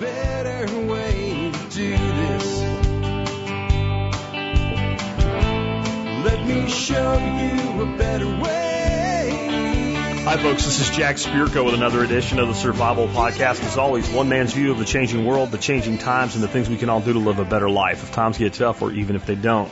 better way to do this. Let me show you a better way. Hi, folks. This is Jack Spirko with another edition of the Survival Podcast. As always, one man's view of the changing world, the changing times, and the things we can all do to live a better life if times get tough or even if they don't.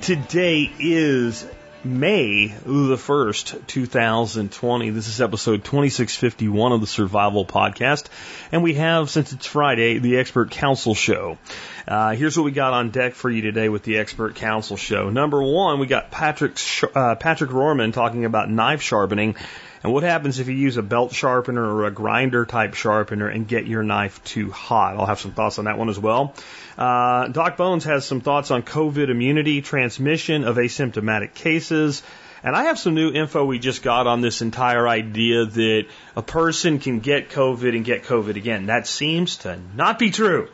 Today is May the 1st, 2020. This is episode 2651 of the Survival Podcast. And we have, since it's Friday, the Expert Council Show. Uh, here's what we got on deck for you today with the Expert Council Show. Number one, we got Patrick, uh, Patrick Roehrman talking about knife sharpening and what happens if you use a belt sharpener or a grinder type sharpener and get your knife too hot. I'll have some thoughts on that one as well. Uh, Doc Bones has some thoughts on COVID immunity, transmission of asymptomatic cases. And I have some new info we just got on this entire idea that a person can get COVID and get COVID again. That seems to not be true.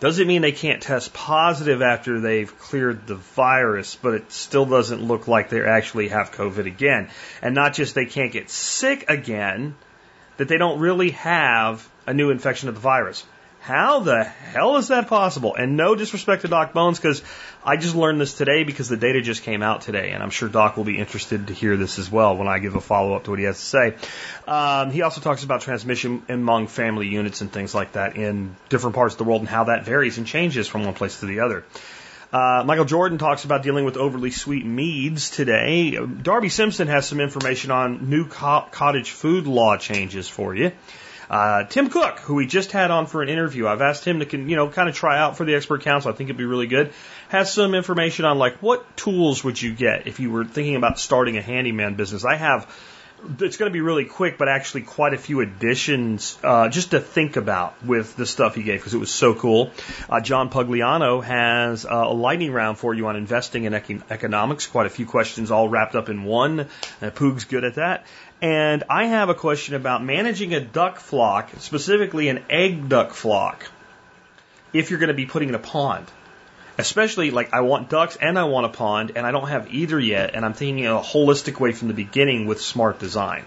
Doesn't mean they can't test positive after they've cleared the virus, but it still doesn't look like they actually have COVID again. And not just they can't get sick again, that they don't really have a new infection of the virus. How the hell is that possible? And no disrespect to Doc Bones, because I just learned this today because the data just came out today, and I'm sure Doc will be interested to hear this as well when I give a follow up to what he has to say. Um, he also talks about transmission among family units and things like that in different parts of the world and how that varies and changes from one place to the other. Uh, Michael Jordan talks about dealing with overly sweet meads today. Darby Simpson has some information on new co- cottage food law changes for you. Uh, Tim Cook, who we just had on for an interview, I've asked him to, you know, kind of try out for the expert council. I think it'd be really good. Has some information on like what tools would you get if you were thinking about starting a handyman business. I have it's going to be really quick, but actually quite a few additions uh, just to think about with the stuff he gave because it was so cool. Uh, John Pugliano has uh, a lightning round for you on investing in econ- economics. Quite a few questions all wrapped up in one. Uh, Poog's good at that. And I have a question about managing a duck flock, specifically an egg duck flock, if you're going to be putting in a pond. Especially like I want ducks and I want a pond and I don't have either yet and I'm thinking a holistic way from the beginning with smart design.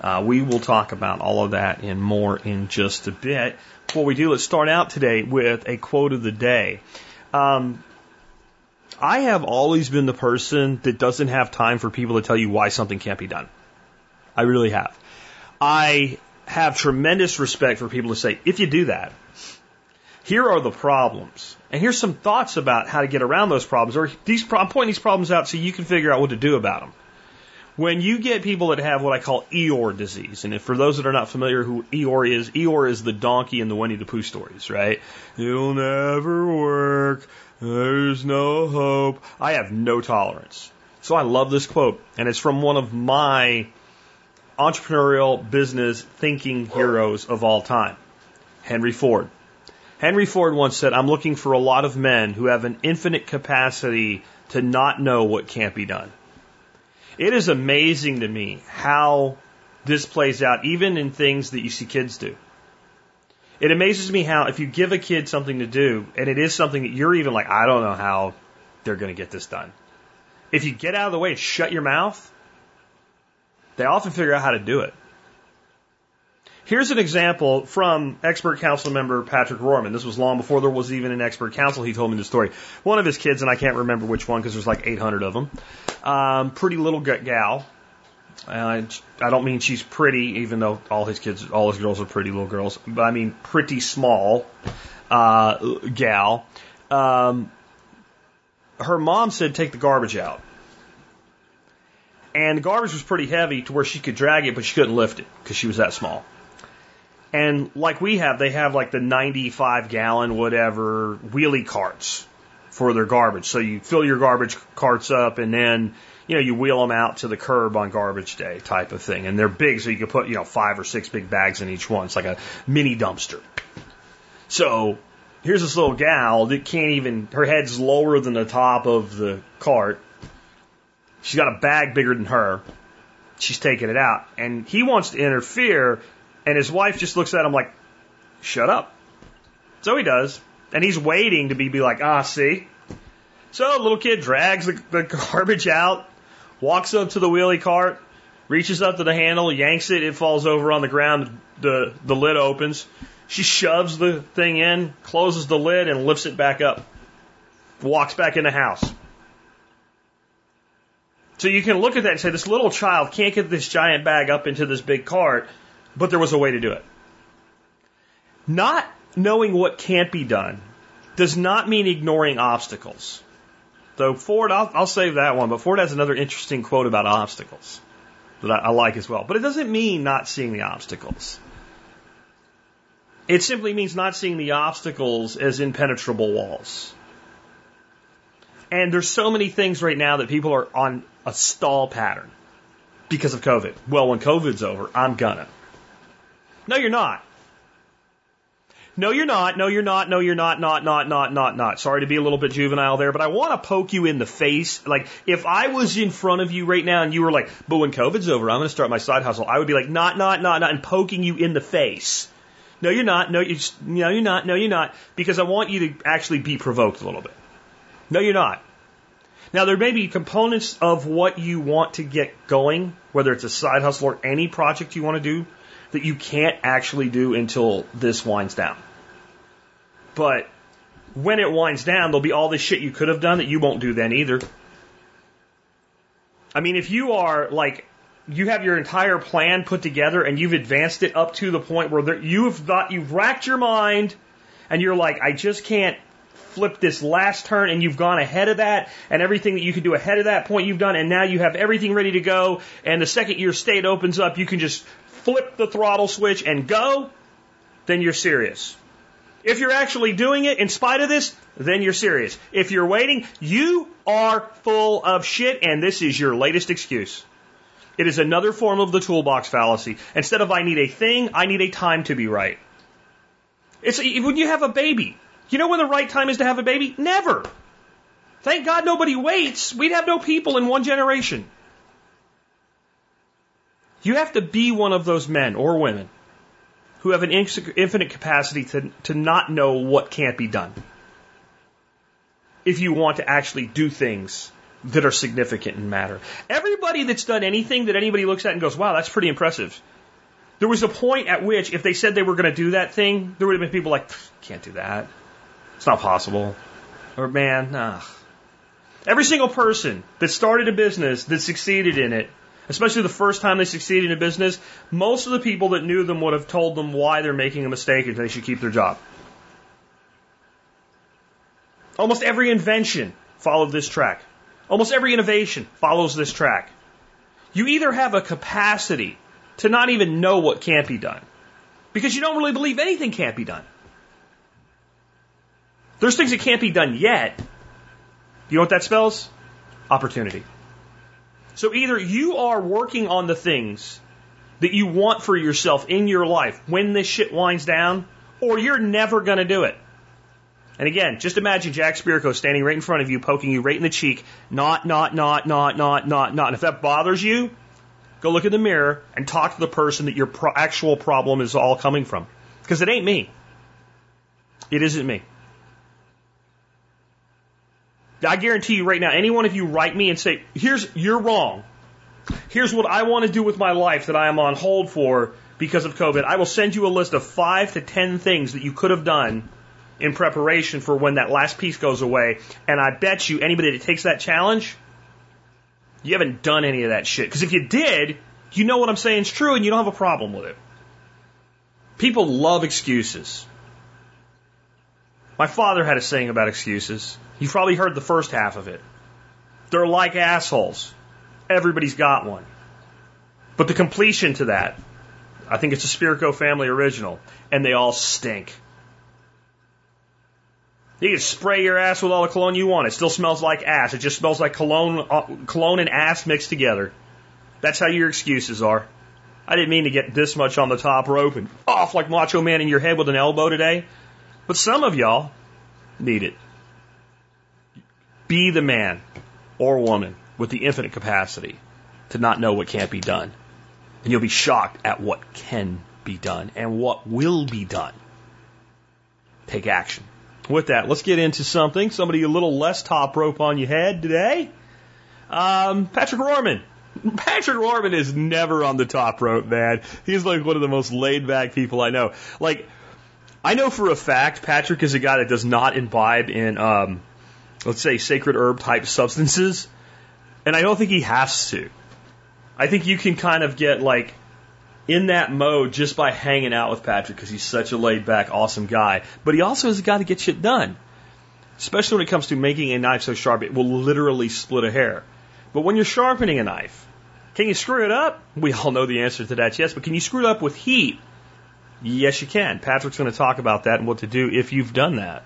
Uh, we will talk about all of that and more in just a bit. Before we do, let's start out today with a quote of the day. Um, I have always been the person that doesn't have time for people to tell you why something can't be done. I really have. I have tremendous respect for people to say, if you do that, here are the problems. And here's some thoughts about how to get around those problems. Or these, I'm pointing these problems out so you can figure out what to do about them. When you get people that have what I call Eeyore disease, and for those that are not familiar who Eeyore is, Eeyore is the donkey in the Winnie the Pooh stories, right? It'll never work. There's no hope. I have no tolerance. So I love this quote, and it's from one of my entrepreneurial business thinking heroes of all time, Henry Ford. Henry Ford once said, I'm looking for a lot of men who have an infinite capacity to not know what can't be done. It is amazing to me how this plays out, even in things that you see kids do. It amazes me how if you give a kid something to do, and it is something that you're even like, I don't know how they're going to get this done. If you get out of the way and shut your mouth, they often figure out how to do it. Here's an example from expert council member Patrick Roehrman. This was long before there was even an expert council. He told me the story. One of his kids, and I can't remember which one because there's like 800 of them, um, pretty little gal. I don't mean she's pretty, even though all his kids, all his girls are pretty little girls, but I mean pretty small uh, gal. Um, her mom said, take the garbage out. And the garbage was pretty heavy to where she could drag it, but she couldn't lift it because she was that small. And like we have, they have like the 95 gallon, whatever, wheelie carts for their garbage. So you fill your garbage carts up and then, you know, you wheel them out to the curb on garbage day type of thing. And they're big, so you can put, you know, five or six big bags in each one. It's like a mini dumpster. So here's this little gal that can't even, her head's lower than the top of the cart. She's got a bag bigger than her. She's taking it out. And he wants to interfere and his wife just looks at him like, shut up. So he does. And he's waiting to be, be like, ah, see? So little kid drags the, the garbage out, walks up to the wheelie cart, reaches up to the handle, yanks it, it falls over on the ground, the, the lid opens. She shoves the thing in, closes the lid, and lifts it back up. Walks back in the house. So you can look at that and say, this little child can't get this giant bag up into this big cart, but there was a way to do it. Not knowing what can't be done does not mean ignoring obstacles. Though Ford, I'll, I'll save that one, but Ford has another interesting quote about obstacles that I, I like as well. But it doesn't mean not seeing the obstacles. It simply means not seeing the obstacles as impenetrable walls. And there's so many things right now that people are on a stall pattern because of COVID. Well, when COVID's over, I'm gonna. No, you're not. No, you're not. No, you're not. No, you're not. Not, not, not, not, not. Sorry to be a little bit juvenile there, but I want to poke you in the face. Like, if I was in front of you right now and you were like, but when COVID's over, I'm going to start my side hustle, I would be like, not, not, not, not, and poking you in the face. No, you're not. No, you no, you're not. No, you're not. Because I want you to actually be provoked a little bit. No, you're not. Now, there may be components of what you want to get going, whether it's a side hustle or any project you want to do, that you can't actually do until this winds down. But when it winds down, there'll be all this shit you could have done that you won't do then either. I mean, if you are like, you have your entire plan put together and you've advanced it up to the point where there, you've thought, you've racked your mind and you're like, I just can't flip this last turn and you've gone ahead of that and everything that you can do ahead of that point you've done and now you have everything ready to go and the second your state opens up you can just flip the throttle switch and go then you're serious. If you're actually doing it in spite of this then you're serious. If you're waiting you are full of shit and this is your latest excuse. It is another form of the toolbox fallacy. Instead of i need a thing i need a time to be right. It's when you have a baby you know when the right time is to have a baby? Never. Thank God nobody waits. We'd have no people in one generation. You have to be one of those men or women who have an infinite capacity to, to not know what can't be done. If you want to actually do things that are significant and matter. Everybody that's done anything that anybody looks at and goes, wow, that's pretty impressive. There was a point at which, if they said they were going to do that thing, there would have been people like, can't do that. It's not possible. Or man, nah. Every single person that started a business that succeeded in it, especially the first time they succeeded in a business, most of the people that knew them would have told them why they're making a mistake and they should keep their job. Almost every invention followed this track. Almost every innovation follows this track. You either have a capacity to not even know what can't be done, because you don't really believe anything can't be done. There's things that can't be done yet. You know what that spells? Opportunity. So either you are working on the things that you want for yourself in your life when this shit winds down, or you're never going to do it. And again, just imagine Jack Spirko standing right in front of you, poking you right in the cheek. Not, not, not, not, not, not, not. And if that bothers you, go look in the mirror and talk to the person that your pro- actual problem is all coming from. Because it ain't me. It isn't me. I guarantee you right now, any one of you write me and say, here's, you're wrong. Here's what I want to do with my life that I am on hold for because of COVID. I will send you a list of five to ten things that you could have done in preparation for when that last piece goes away. And I bet you anybody that takes that challenge, you haven't done any of that shit. Because if you did, you know what I'm saying is true and you don't have a problem with it. People love excuses. My father had a saying about excuses. You've probably heard the first half of it. They're like assholes. Everybody's got one. But the completion to that, I think it's a Spirko family original, and they all stink. You can spray your ass with all the cologne you want. It still smells like ass. It just smells like cologne, uh, cologne and ass mixed together. That's how your excuses are. I didn't mean to get this much on the top rope and off like Macho Man in your head with an elbow today. But some of y'all need it. Be the man or woman with the infinite capacity to not know what can't be done. And you'll be shocked at what can be done and what will be done. Take action. With that, let's get into something. Somebody a little less top rope on your head today. Um, Patrick Roehrman. Patrick Roehrman is never on the top rope, man. He's like one of the most laid back people I know. Like, I know for a fact Patrick is a guy that does not imbibe in, um, let's say, sacred herb type substances, and I don't think he has to. I think you can kind of get like in that mode just by hanging out with Patrick because he's such a laid back, awesome guy. But he also is a guy to get shit done, especially when it comes to making a knife so sharp it will literally split a hair. But when you're sharpening a knife, can you screw it up? We all know the answer to that, yes. But can you screw it up with heat? Yes, you can. Patrick's going to talk about that and what to do if you've done that.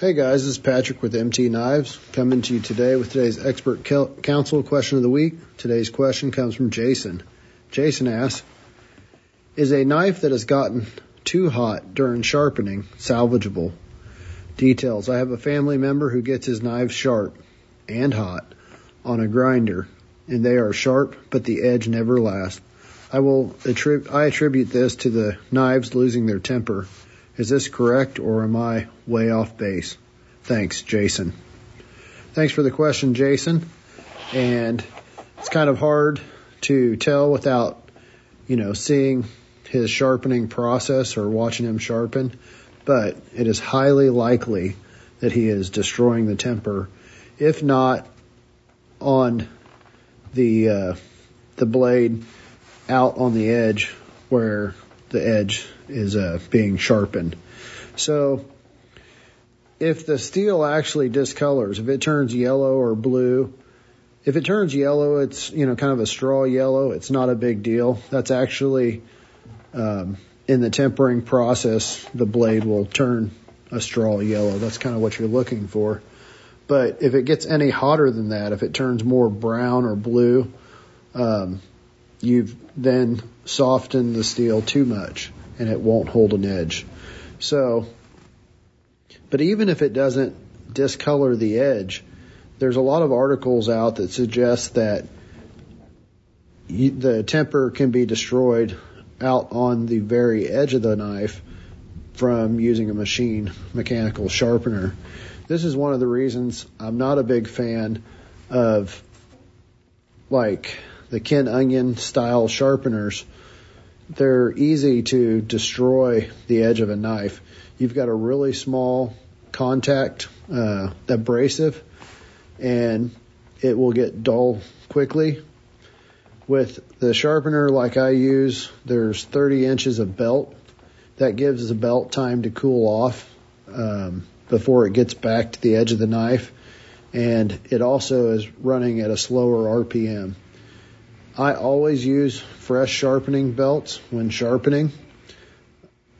Hey guys, this is Patrick with MT Knives coming to you today with today's expert council question of the week. Today's question comes from Jason. Jason asks, is a knife that has gotten too hot during sharpening salvageable? Details. I have a family member who gets his knives sharp and hot on a grinder and they are sharp but the edge never lasts. I will I attribute this to the knives losing their temper. Is this correct or am I way off base? Thanks, Jason. Thanks for the question, Jason. And it's kind of hard to tell without, you know, seeing his sharpening process or watching him sharpen, but it is highly likely that he is destroying the temper, if not on the uh, the blade out on the edge where the edge is uh, being sharpened. So if the steel actually discolors, if it turns yellow or blue, if it turns yellow, it's you know kind of a straw yellow. It's not a big deal. That's actually um, in the tempering process, the blade will turn a straw yellow. That's kind of what you're looking for. But if it gets any hotter than that, if it turns more brown or blue, um, you've then softened the steel too much and it won't hold an edge. So, but even if it doesn't discolor the edge, there's a lot of articles out that suggest that you, the temper can be destroyed out on the very edge of the knife from using a machine mechanical sharpener. This is one of the reasons I'm not a big fan of like the Ken Onion style sharpeners, they're easy to destroy the edge of a knife. You've got a really small contact uh, abrasive, and it will get dull quickly. With the sharpener like I use, there's 30 inches of belt. That gives the belt time to cool off um, before it gets back to the edge of the knife. And it also is running at a slower RPM. I always use fresh sharpening belts when sharpening.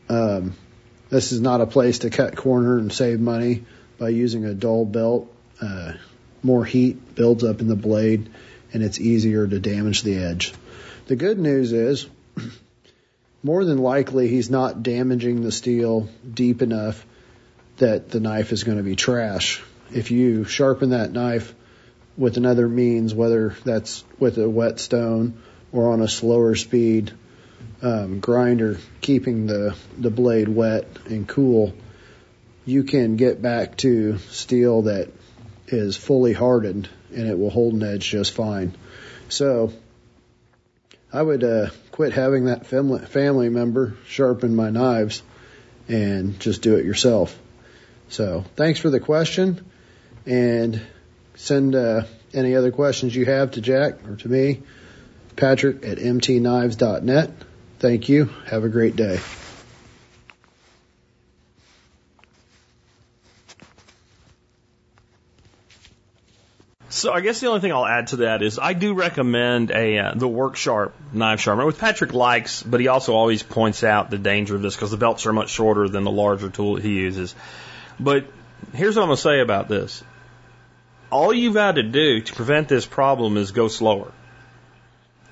Um, this is not a place to cut corner and save money by using a dull belt. Uh, more heat builds up in the blade and it's easier to damage the edge. The good news is, more than likely, he's not damaging the steel deep enough that the knife is going to be trash. If you sharpen that knife with another means, whether that's with a whetstone or on a slower speed um, grinder, keeping the, the blade wet and cool, you can get back to steel that is fully hardened and it will hold an edge just fine. So I would uh, quit having that family, family member sharpen my knives and just do it yourself. So thanks for the question and send uh, any other questions you have to Jack or to me, Patrick at mtknives.net. Thank you. Have a great day. So I guess the only thing I'll add to that is I do recommend a uh, the Work Sharp knife sharpener, which Patrick likes, but he also always points out the danger of this because the belts are much shorter than the larger tool he uses. But here's what I'm going to say about this all you've had to do to prevent this problem is go slower.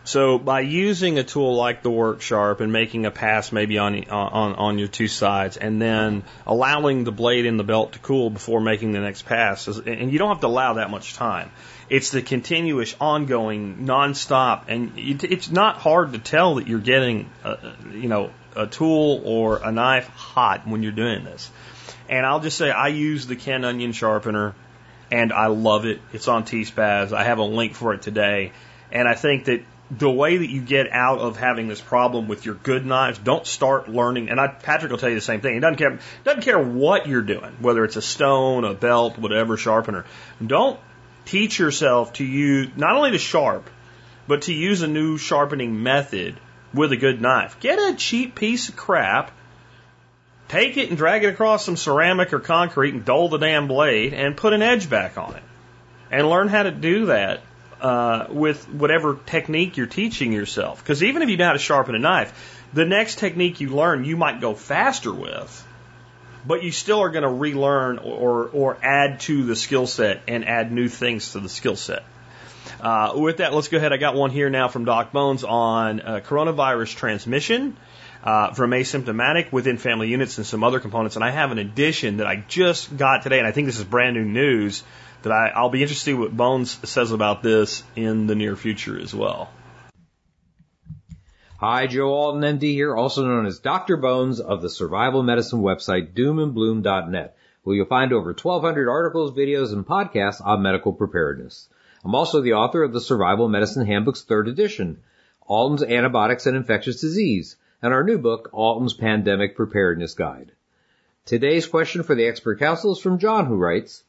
So by using a tool like the Work Sharp and making a pass maybe on, on, on your two sides and then allowing the blade in the belt to cool before making the next pass, and you don't have to allow that much time. It's the continuous, ongoing, nonstop, and it's not hard to tell that you're getting, a, you know, a tool or a knife hot when you're doing this. And I'll just say I use the Ken Onion sharpener and I love it. It's on T-Spaz. I have a link for it today. And I think that the way that you get out of having this problem with your good knives, don't start learning. And I, Patrick will tell you the same thing. He doesn't care, doesn't care what you're doing, whether it's a stone, a belt, whatever sharpener. Don't teach yourself to use not only to sharp, but to use a new sharpening method with a good knife. Get a cheap piece of crap, take it and drag it across some ceramic or concrete and dull the damn blade and put an edge back on it. And learn how to do that uh, with whatever technique you're teaching yourself. Because even if you know how to sharpen a knife, the next technique you learn you might go faster with, but you still are going to relearn or, or add to the skill set and add new things to the skill set. Uh, with that, let's go ahead. I got one here now from Doc Bones on uh, coronavirus transmission uh, from asymptomatic within family units and some other components. And I have an addition that I just got today, and I think this is brand new news that I, I'll be interested see what Bones says about this in the near future as well. Hi, Joe Alton, MD here, also known as Dr. Bones of the survival medicine website doomandbloom.net, where you'll find over 1200 articles, videos, and podcasts on medical preparedness. I'm also the author of the Survival Medicine Handbook's third edition, Alton's Antibiotics and Infectious Disease, and our new book, Alton's Pandemic Preparedness Guide. Today's question for the expert council is from John, who writes,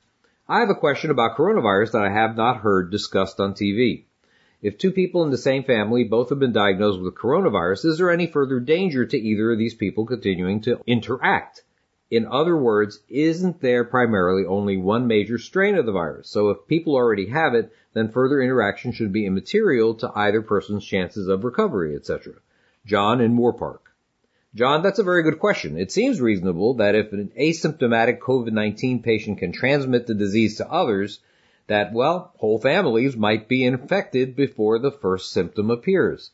I have a question about coronavirus that I have not heard discussed on TV. If two people in the same family both have been diagnosed with coronavirus, is there any further danger to either of these people continuing to interact? In other words, isn't there primarily only one major strain of the virus? So if people already have it, then further interaction should be immaterial to either person's chances of recovery, etc. John in Moorpark. John, that's a very good question. It seems reasonable that if an asymptomatic COVID-19 patient can transmit the disease to others, that, well, whole families might be infected before the first symptom appears.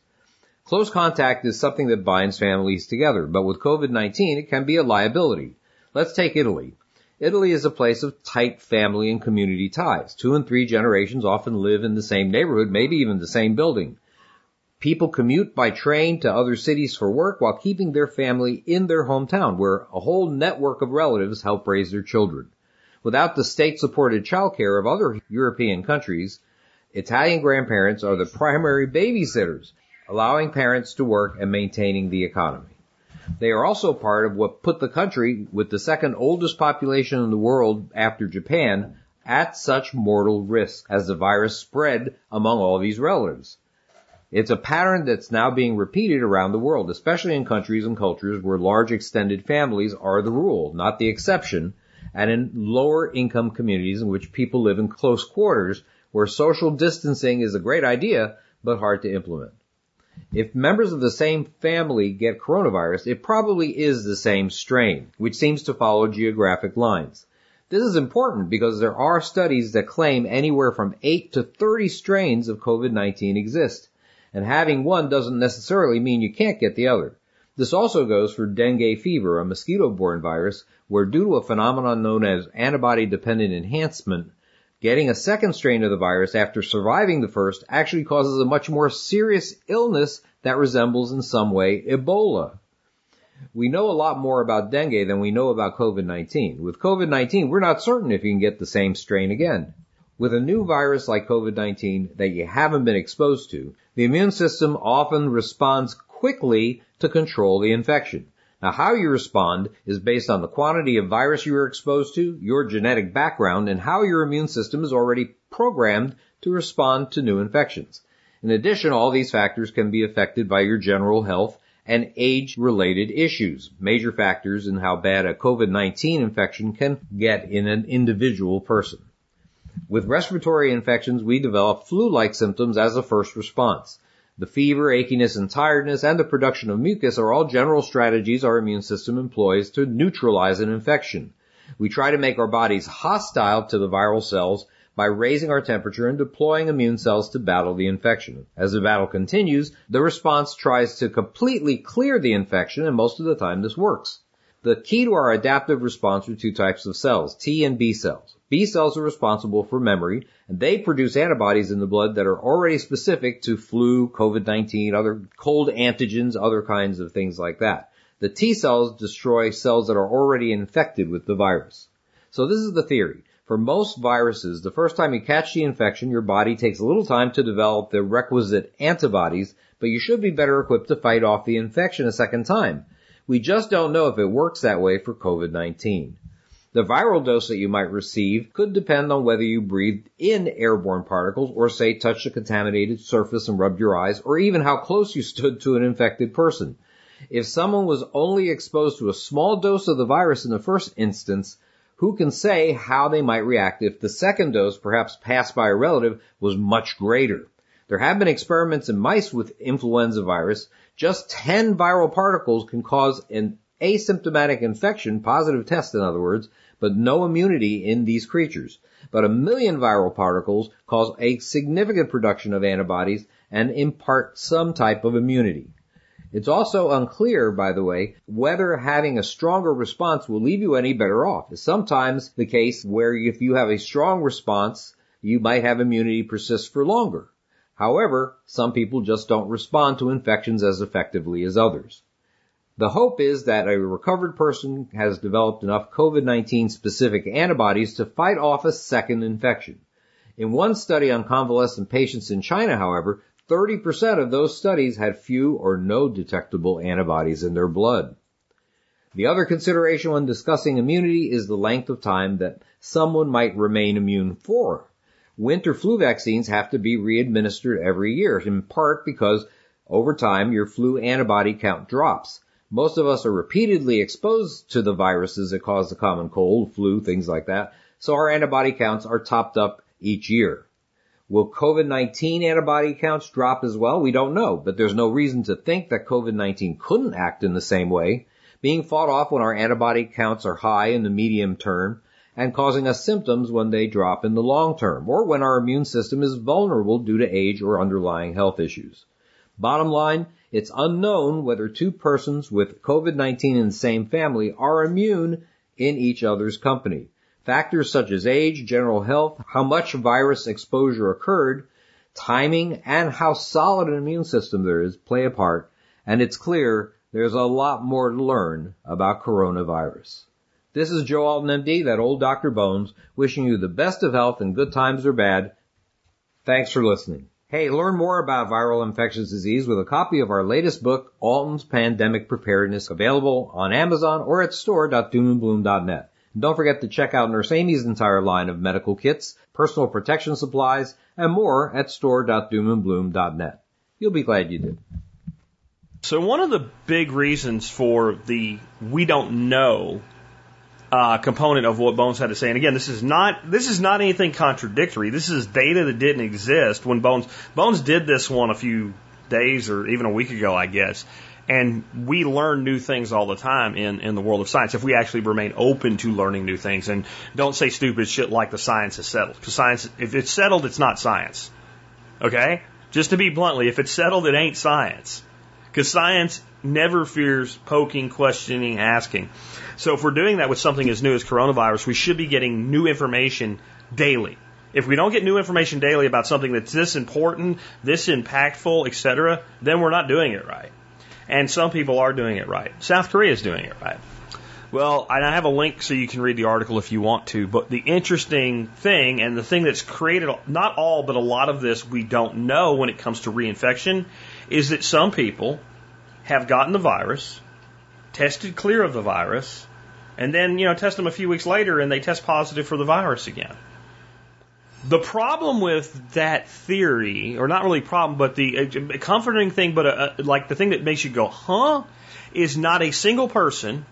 Close contact is something that binds families together, but with COVID-19, it can be a liability. Let's take Italy. Italy is a place of tight family and community ties. Two and three generations often live in the same neighborhood, maybe even the same building. People commute by train to other cities for work while keeping their family in their hometown, where a whole network of relatives help raise their children. Without the state-supported childcare of other European countries, Italian grandparents are the primary babysitters, allowing parents to work and maintaining the economy. They are also part of what put the country with the second oldest population in the world after Japan at such mortal risk as the virus spread among all these relatives. It's a pattern that's now being repeated around the world, especially in countries and cultures where large extended families are the rule, not the exception, and in lower income communities in which people live in close quarters where social distancing is a great idea, but hard to implement. If members of the same family get coronavirus, it probably is the same strain, which seems to follow geographic lines. This is important because there are studies that claim anywhere from 8 to 30 strains of COVID-19 exist, and having one doesn't necessarily mean you can't get the other. This also goes for dengue fever, a mosquito-borne virus, where due to a phenomenon known as antibody-dependent enhancement, getting a second strain of the virus after surviving the first actually causes a much more serious illness that resembles in some way Ebola. We know a lot more about dengue than we know about COVID-19. With COVID-19, we're not certain if you can get the same strain again. With a new virus like COVID-19 that you haven't been exposed to, the immune system often responds quickly to control the infection. Now how you respond is based on the quantity of virus you are exposed to, your genetic background, and how your immune system is already programmed to respond to new infections. In addition, all these factors can be affected by your general health and age-related issues, major factors in how bad a COVID-19 infection can get in an individual person. With respiratory infections, we develop flu-like symptoms as a first response. The fever, achiness, and tiredness, and the production of mucus are all general strategies our immune system employs to neutralize an infection. We try to make our bodies hostile to the viral cells by raising our temperature and deploying immune cells to battle the infection. As the battle continues, the response tries to completely clear the infection, and most of the time this works. The key to our adaptive response are two types of cells, T and B cells. B cells are responsible for memory, and they produce antibodies in the blood that are already specific to flu, COVID-19, other cold antigens, other kinds of things like that. The T cells destroy cells that are already infected with the virus. So this is the theory. For most viruses, the first time you catch the infection, your body takes a little time to develop the requisite antibodies, but you should be better equipped to fight off the infection a second time. We just don't know if it works that way for COVID-19. The viral dose that you might receive could depend on whether you breathed in airborne particles or say touched a contaminated surface and rubbed your eyes or even how close you stood to an infected person. If someone was only exposed to a small dose of the virus in the first instance, who can say how they might react if the second dose, perhaps passed by a relative, was much greater? There have been experiments in mice with influenza virus. Just 10 viral particles can cause an asymptomatic infection, positive test in other words, but no immunity in these creatures. But a million viral particles cause a significant production of antibodies and impart some type of immunity. It's also unclear, by the way, whether having a stronger response will leave you any better off. It's sometimes the case where if you have a strong response, you might have immunity persist for longer. However, some people just don't respond to infections as effectively as others. The hope is that a recovered person has developed enough COVID-19 specific antibodies to fight off a second infection. In one study on convalescent patients in China, however, 30% of those studies had few or no detectable antibodies in their blood. The other consideration when discussing immunity is the length of time that someone might remain immune for. Winter flu vaccines have to be re-administered every year, in part because over time your flu antibody count drops. Most of us are repeatedly exposed to the viruses that cause the common cold, flu, things like that, so our antibody counts are topped up each year. Will COVID-19 antibody counts drop as well? We don't know, but there's no reason to think that COVID-19 couldn't act in the same way, being fought off when our antibody counts are high in the medium term and causing us symptoms when they drop in the long term, or when our immune system is vulnerable due to age or underlying health issues. Bottom line, it's unknown whether two persons with COVID-19 in the same family are immune in each other's company. Factors such as age, general health, how much virus exposure occurred, timing, and how solid an immune system there is play a part, and it's clear there's a lot more to learn about coronavirus. This is Joe Alton MD, that old Dr. Bones, wishing you the best of health in good times or bad. Thanks for listening. Hey, learn more about viral infectious disease with a copy of our latest book, Alton's Pandemic Preparedness, available on Amazon or at store.doomandbloom.net. And don't forget to check out Nurse Amy's entire line of medical kits, personal protection supplies, and more at store.doomandbloom.net. You'll be glad you did. So one of the big reasons for the we don't know uh, component of what Bones had to say. And again, this is not this is not anything contradictory. This is data that didn't exist when Bones Bones did this one a few days or even a week ago, I guess. And we learn new things all the time in, in the world of science if we actually remain open to learning new things and don't say stupid shit like the science is settled. Because science, if it's settled, it's not science. Okay? Just to be bluntly, if it's settled, it ain't science. Because science never fears poking, questioning, asking. So if we're doing that with something as new as coronavirus, we should be getting new information daily. If we don't get new information daily about something that's this important, this impactful, etc., then we're not doing it right. And some people are doing it right. South Korea is doing it right. Well, and I have a link so you can read the article if you want to. But the interesting thing, and the thing that's created not all, but a lot of this we don't know when it comes to reinfection, is that some people have gotten the virus, tested clear of the virus, and then, you know, test them a few weeks later and they test positive for the virus again. The problem with that theory, or not really problem, but the uh, comforting thing, but uh, uh, like the thing that makes you go, huh, is not a single person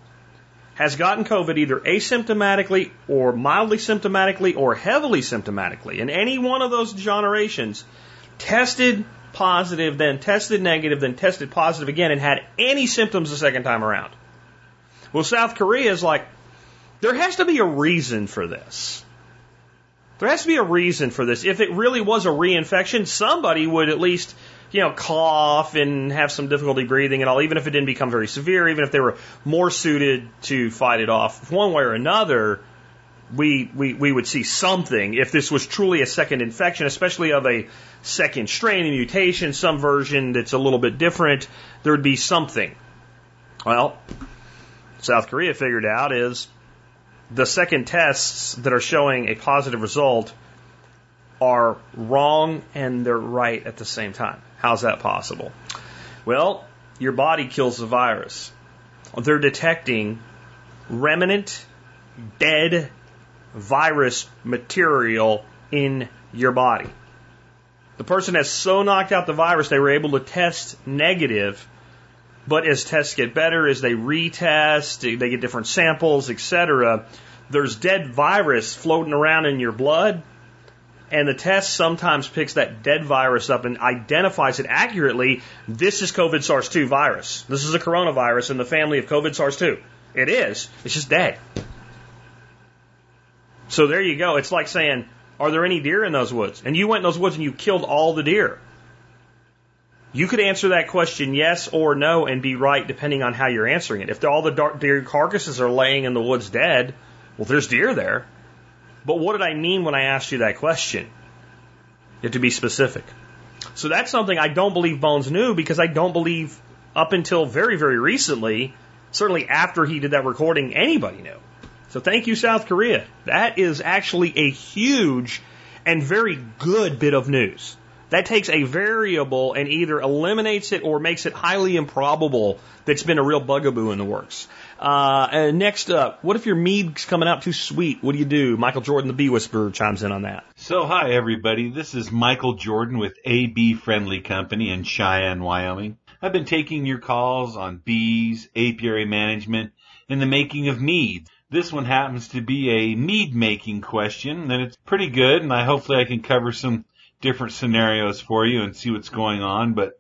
has gotten COVID either asymptomatically or mildly symptomatically or heavily symptomatically. in any one of those generations tested positive, then tested negative, then tested positive again, and had any symptoms the second time around. Well, South Korea is like, there has to be a reason for this. There has to be a reason for this. If it really was a reinfection, somebody would at least, you know, cough and have some difficulty breathing and all, even if it didn't become very severe, even if they were more suited to fight it off one way or another, we, we, we would see something if this was truly a second infection, especially of a second strain, a mutation, some version that's a little bit different, there would be something. Well, South Korea figured out is the second tests that are showing a positive result are wrong and they're right at the same time. How's that possible? Well, your body kills the virus. They're detecting remnant, dead virus material in your body. The person has so knocked out the virus they were able to test negative, but as tests get better, as they retest, they get different samples, etc., there's dead virus floating around in your blood, and the test sometimes picks that dead virus up and identifies it accurately. This is COVID SARS 2 virus. This is a coronavirus in the family of COVID SARS 2. It is. It's just dead. So there you go. It's like saying, are there any deer in those woods? And you went in those woods and you killed all the deer. You could answer that question yes or no and be right depending on how you're answering it. If all the dark deer carcasses are laying in the woods dead, well, there's deer there. But what did I mean when I asked you that question? You have to be specific. So that's something I don't believe Bones knew because I don't believe up until very, very recently, certainly after he did that recording, anybody knew. So thank you, South Korea. That is actually a huge and very good bit of news. That takes a variable and either eliminates it or makes it highly improbable that's been a real bugaboo in the works. Uh, next up, what if your mead's coming out too sweet? What do you do? Michael Jordan, the Bee Whisperer, chimes in on that. So, hi everybody. This is Michael Jordan with AB Friendly Company in Cheyenne, Wyoming. I've been taking your calls on bees, apiary management, and the making of mead. This one happens to be a mead making question, and it's pretty good, and I hopefully I can cover some different scenarios for you and see what's going on. But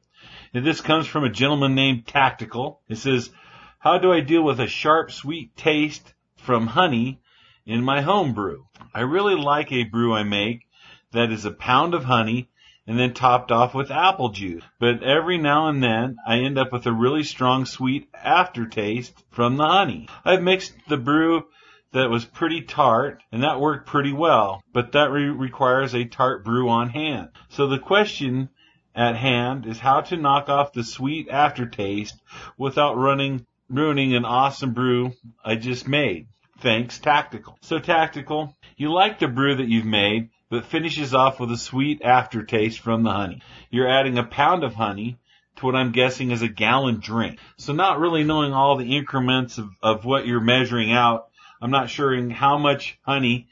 this comes from a gentleman named Tactical. It says, how do I deal with a sharp, sweet taste from honey in my home brew? I really like a brew I make that is a pound of honey and then topped off with apple juice. But every now and then I end up with a really strong sweet aftertaste from the honey. I've mixed the brew that was pretty tart, and that worked pretty well, but that re- requires a tart brew on hand. So the question at hand is how to knock off the sweet aftertaste without running, ruining an awesome brew I just made. Thanks, Tactical. So Tactical, you like the brew that you've made, but finishes off with a sweet aftertaste from the honey. You're adding a pound of honey to what I'm guessing is a gallon drink. So not really knowing all the increments of, of what you're measuring out I'm not sure how much honey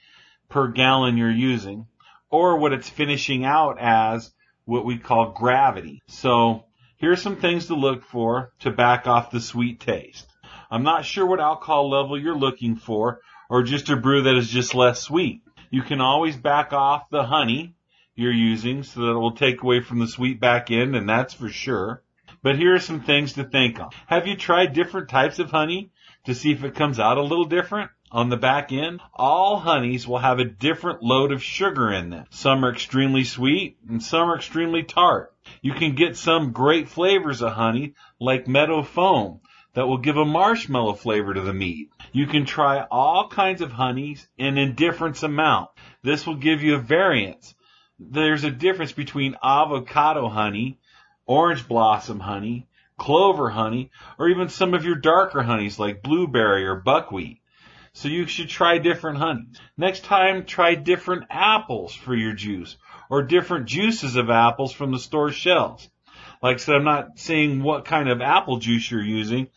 per gallon you're using or what it's finishing out as what we call gravity. So here's some things to look for to back off the sweet taste. I'm not sure what alcohol level you're looking for or just a brew that is just less sweet. You can always back off the honey you're using so that it will take away from the sweet back end and that's for sure. But here are some things to think on. Have you tried different types of honey to see if it comes out a little different? On the back end, all honeys will have a different load of sugar in them. Some are extremely sweet and some are extremely tart. You can get some great flavors of honey like meadow foam that will give a marshmallow flavor to the mead. You can try all kinds of honeys in a different amount. This will give you a variance. There's a difference between avocado honey, orange blossom honey, clover honey, or even some of your darker honeys like blueberry or buckwheat. So you should try different honeys. Next time, try different apples for your juice or different juices of apples from the store shelves. Like I said, I'm not saying what kind of apple juice you're using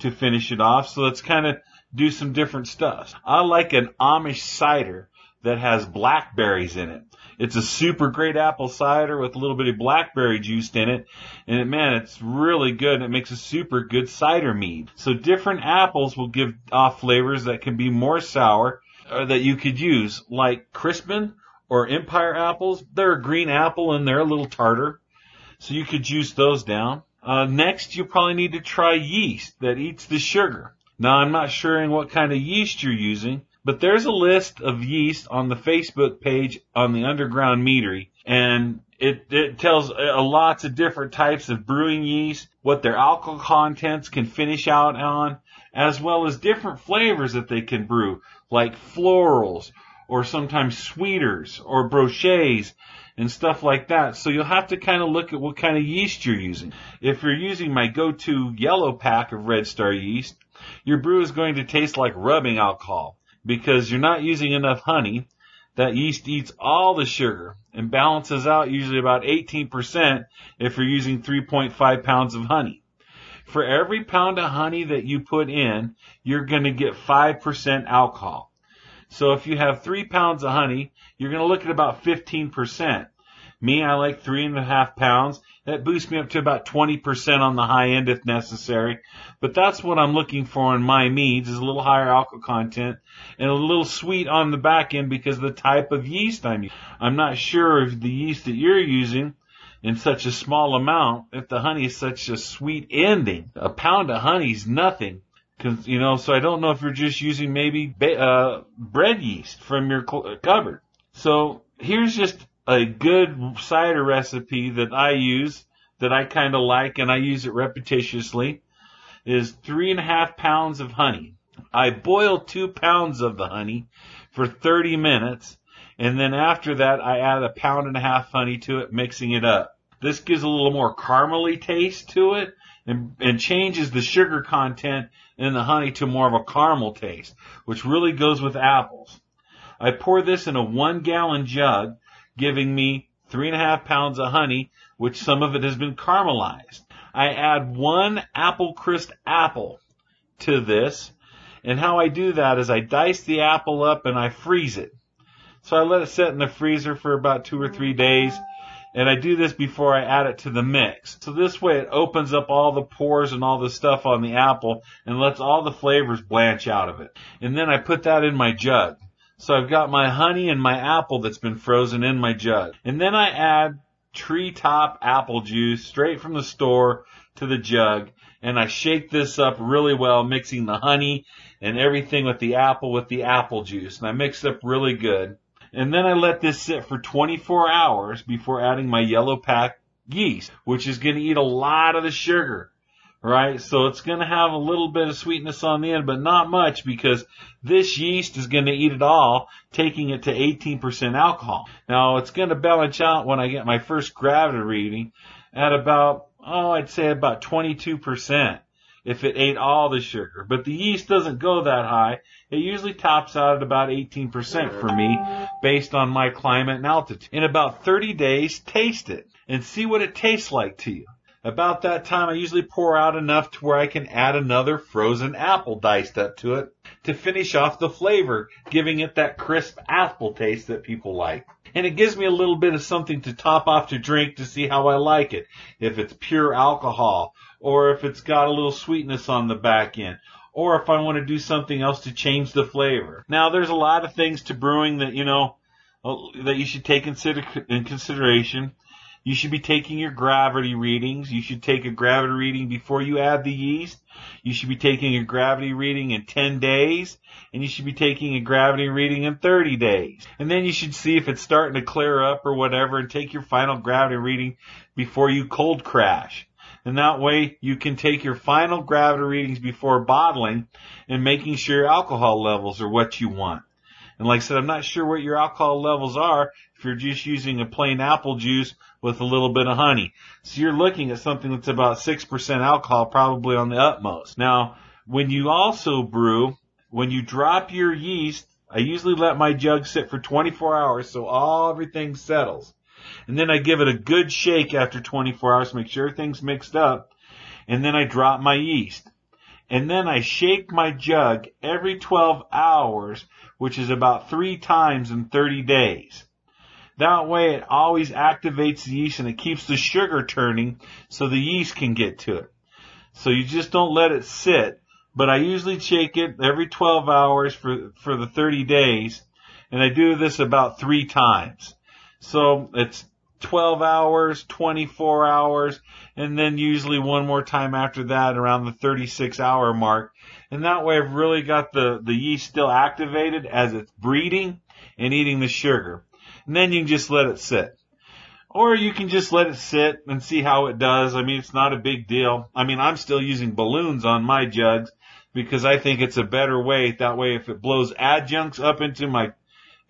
to finish it off. So let's kind of do some different stuff. I like an Amish cider that has blackberries in it. It's a super great apple cider with a little bit of blackberry juice in it. And it, man, it's really good it makes a super good cider mead. So different apples will give off flavors that can be more sour or uh, that you could use like Crispin or Empire apples. They're a green apple and they're a little tartar. So you could juice those down. Uh, next, you probably need to try yeast that eats the sugar. Now, I'm not sure what kind of yeast you're using, but there's a list of yeast on the Facebook page on the Underground Meadery, and it, it tells a lots of different types of brewing yeast, what their alcohol contents can finish out on, as well as different flavors that they can brew, like florals, or sometimes sweeters, or bochets, and stuff like that. So you'll have to kind of look at what kind of yeast you're using. If you're using my go-to yellow pack of Red Star yeast, your brew is going to taste like rubbing alcohol because you're not using enough honey. That yeast eats all the sugar and balances out usually about 18% if you're using 3.5 pounds of honey. For every pound of honey that you put in, you're going to get 5% alcohol. So if you have three pounds of honey, you're going to look at about 15%. Me, I like three and a half pounds. That boosts me up to about 20% on the high end if necessary. But that's what I'm looking for in my meads is a little higher alcohol content and a little sweet on the back end because of the type of yeast I'm using. I'm not sure if the yeast that you're using in such a small amount, if the honey is such a sweet ending. A pound of honey is nothing. Cause, you know, so I don't know if you're just using maybe ba- uh, bread yeast from your cl- cupboard. So here's just a good cider recipe that I use that I kind of like and I use it repetitiously is three and a half pounds of honey. I boil two pounds of the honey for 30 minutes and then after that I add a pound and a half honey to it, mixing it up. This gives a little more caramely taste to it and, and changes the sugar content in the honey to more of a caramel taste, which really goes with apples. I pour this in a one gallon jug giving me three and a half pounds of honey, which some of it has been caramelized. I add one apple crisp apple to this, and how I do that is I dice the apple up and I freeze it. So I let it sit in the freezer for about two or three days, and I do this before I add it to the mix. So this way it opens up all the pores and all the stuff on the apple and lets all the flavors blanch out of it. And then I put that in my jug. So I've got my honey and my apple that's been frozen in my jug. And then I add treetop apple juice straight from the store to the jug. And I shake this up really well, mixing the honey and everything with the apple with the apple juice. And I mix it up really good. And then I let this sit for 24 hours before adding my yellow pack yeast, which is going to eat a lot of the sugar right? So it's going to have a little bit of sweetness on the end, but not much because this yeast is going to eat it all, taking it to 18% alcohol. Now it's going to balance out when I get my first gravity reading at about, oh, I'd say about 22% if it ate all the sugar. But the yeast doesn't go that high. It usually tops out at about 18% for me based on my climate and altitude. In about 30 days, taste it and see what it tastes like to you. About that time, I usually pour out enough to where I can add another frozen apple diced up to it to finish off the flavor, giving it that crisp apple taste that people like. And it gives me a little bit of something to top off to drink to see how I like it. If it's pure alcohol, or if it's got a little sweetness on the back end, or if I want to do something else to change the flavor. Now, there's a lot of things to brewing that, you know, that you should take in consideration. You should be taking your gravity readings. You should take a gravity reading before you add the yeast. You should be taking a gravity reading in 10 days. And you should be taking a gravity reading in 30 days. And then you should see if it's starting to clear up or whatever and take your final gravity reading before you cold crash. And that way you can take your final gravity readings before bottling and making sure your alcohol levels are what you want. And like I said, I'm not sure what your alcohol levels are if you're just using a plain apple juice with a little bit of honey. So you're looking at something that's about 6% alcohol probably on the utmost. Now, when you also brew, when you drop your yeast, I usually let my jug sit for 24 hours so all everything settles. And then I give it a good shake after 24 hours make sure everything's mixed up. And then I drop my yeast. And then I shake my jug every 12 hours, which is about three times in 30 days. That way it always activates the yeast and it keeps the sugar turning so the yeast can get to it. So you just don't let it sit. But I usually shake it every 12 hours for, for the 30 days. And I do this about three times. So it's 12 hours, 24 hours, and then usually one more time after that around the 36 hour mark. And that way I've really got the, the yeast still activated as it's breeding and eating the sugar. And then you can just let it sit. Or you can just let it sit and see how it does. I mean, it's not a big deal. I mean, I'm still using balloons on my jugs because I think it's a better way. That way, if it blows adjuncts up into my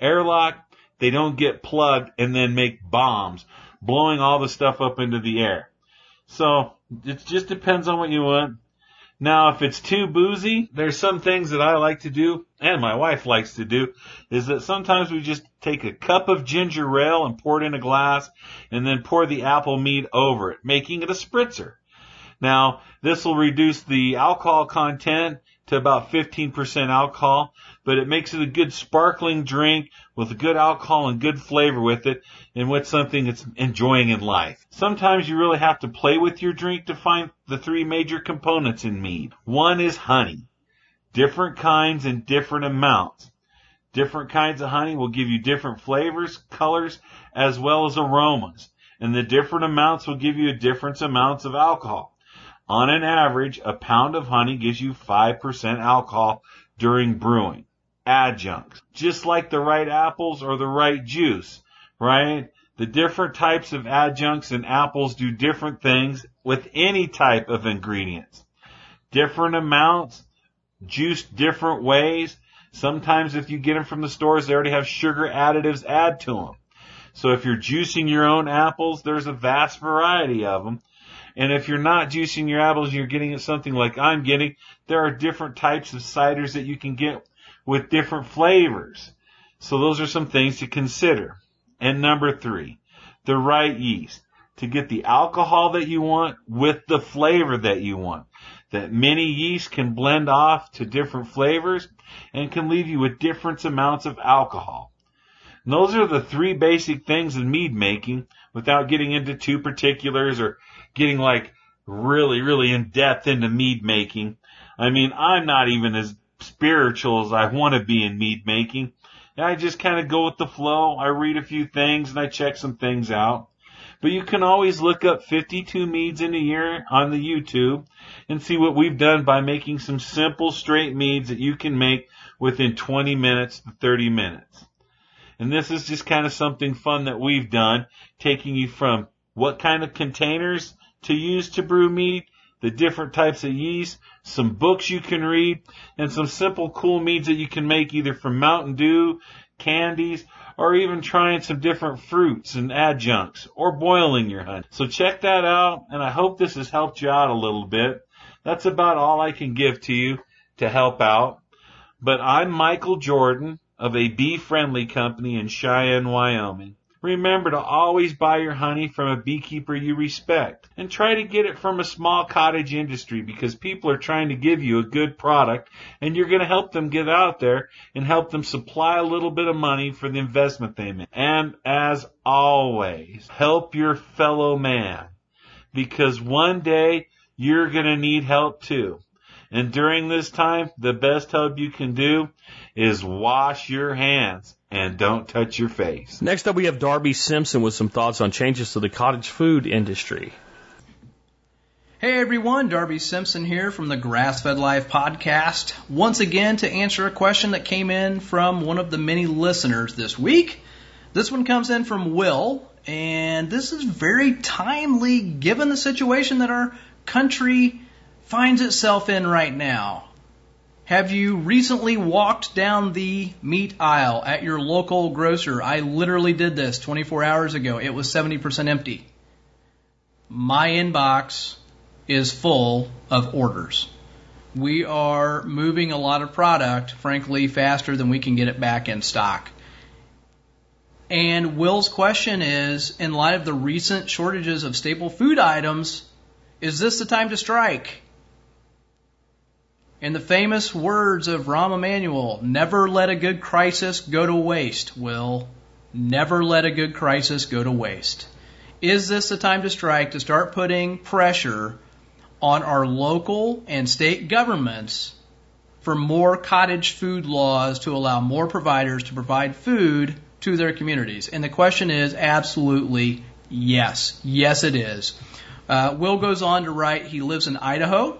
airlock, they don't get plugged and then make bombs, blowing all the stuff up into the air. So it just depends on what you want. Now, if it's too boozy, there's some things that I like to do, and my wife likes to do, is that sometimes we just take a cup of ginger ale and pour it in a glass, and then pour the apple mead over it, making it a spritzer. Now, this will reduce the alcohol content to about 15% alcohol, but it makes it a good sparkling drink with a good alcohol and good flavor with it and with something that's enjoying in life. Sometimes you really have to play with your drink to find the three major components in mead. One is honey. Different kinds and different amounts. Different kinds of honey will give you different flavors, colors, as well as aromas. And the different amounts will give you a different amounts of alcohol. On an average, a pound of honey gives you 5% alcohol during brewing. Adjuncts. Just like the right apples or the right juice, right? The different types of adjuncts and apples do different things with any type of ingredients. Different amounts, juiced different ways. Sometimes if you get them from the stores, they already have sugar additives add to them. So if you're juicing your own apples, there's a vast variety of them. And if you're not juicing your apples you're getting it something like I'm getting, there are different types of ciders that you can get with different flavors. So those are some things to consider. And number three, the right yeast to get the alcohol that you want with the flavor that you want. That many yeast can blend off to different flavors and can leave you with different amounts of alcohol. And those are the three basic things in mead making without getting into too particulars or getting like really, really in depth into mead making. I mean, I'm not even as spiritual as I want to be in mead making. And I just kind of go with the flow. I read a few things and I check some things out. But you can always look up 52 meads in a year on the YouTube and see what we've done by making some simple straight meads that you can make within 20 minutes to 30 minutes. And this is just kind of something fun that we've done, taking you from what kind of containers to use to brew mead, the different types of yeast, some books you can read, and some simple cool meads that you can make either from Mountain Dew, candies, or even trying some different fruits and adjuncts, or boiling your honey. So check that out, and I hope this has helped you out a little bit. That's about all I can give to you to help out. But I'm Michael Jordan of a bee friendly company in Cheyenne, Wyoming. Remember to always buy your honey from a beekeeper you respect and try to get it from a small cottage industry because people are trying to give you a good product and you're going to help them get out there and help them supply a little bit of money for the investment they make. And as always, help your fellow man because one day you're going to need help too. And during this time, the best help you can do is wash your hands and don't touch your face. Next up, we have Darby Simpson with some thoughts on changes to the cottage food industry. Hey everyone, Darby Simpson here from the Grass Fed Life podcast. Once again to answer a question that came in from one of the many listeners this week. This one comes in from Will, and this is very timely given the situation that our country finds itself in right now. Have you recently walked down the meat aisle at your local grocer? I literally did this 24 hours ago. It was 70% empty. My inbox is full of orders. We are moving a lot of product, frankly, faster than we can get it back in stock. And Will's question is in light of the recent shortages of staple food items, is this the time to strike? In the famous words of Rahm Emanuel, never let a good crisis go to waste, Will. Never let a good crisis go to waste. Is this the time to strike to start putting pressure on our local and state governments for more cottage food laws to allow more providers to provide food to their communities? And the question is absolutely yes. Yes, it is. Uh, Will goes on to write he lives in Idaho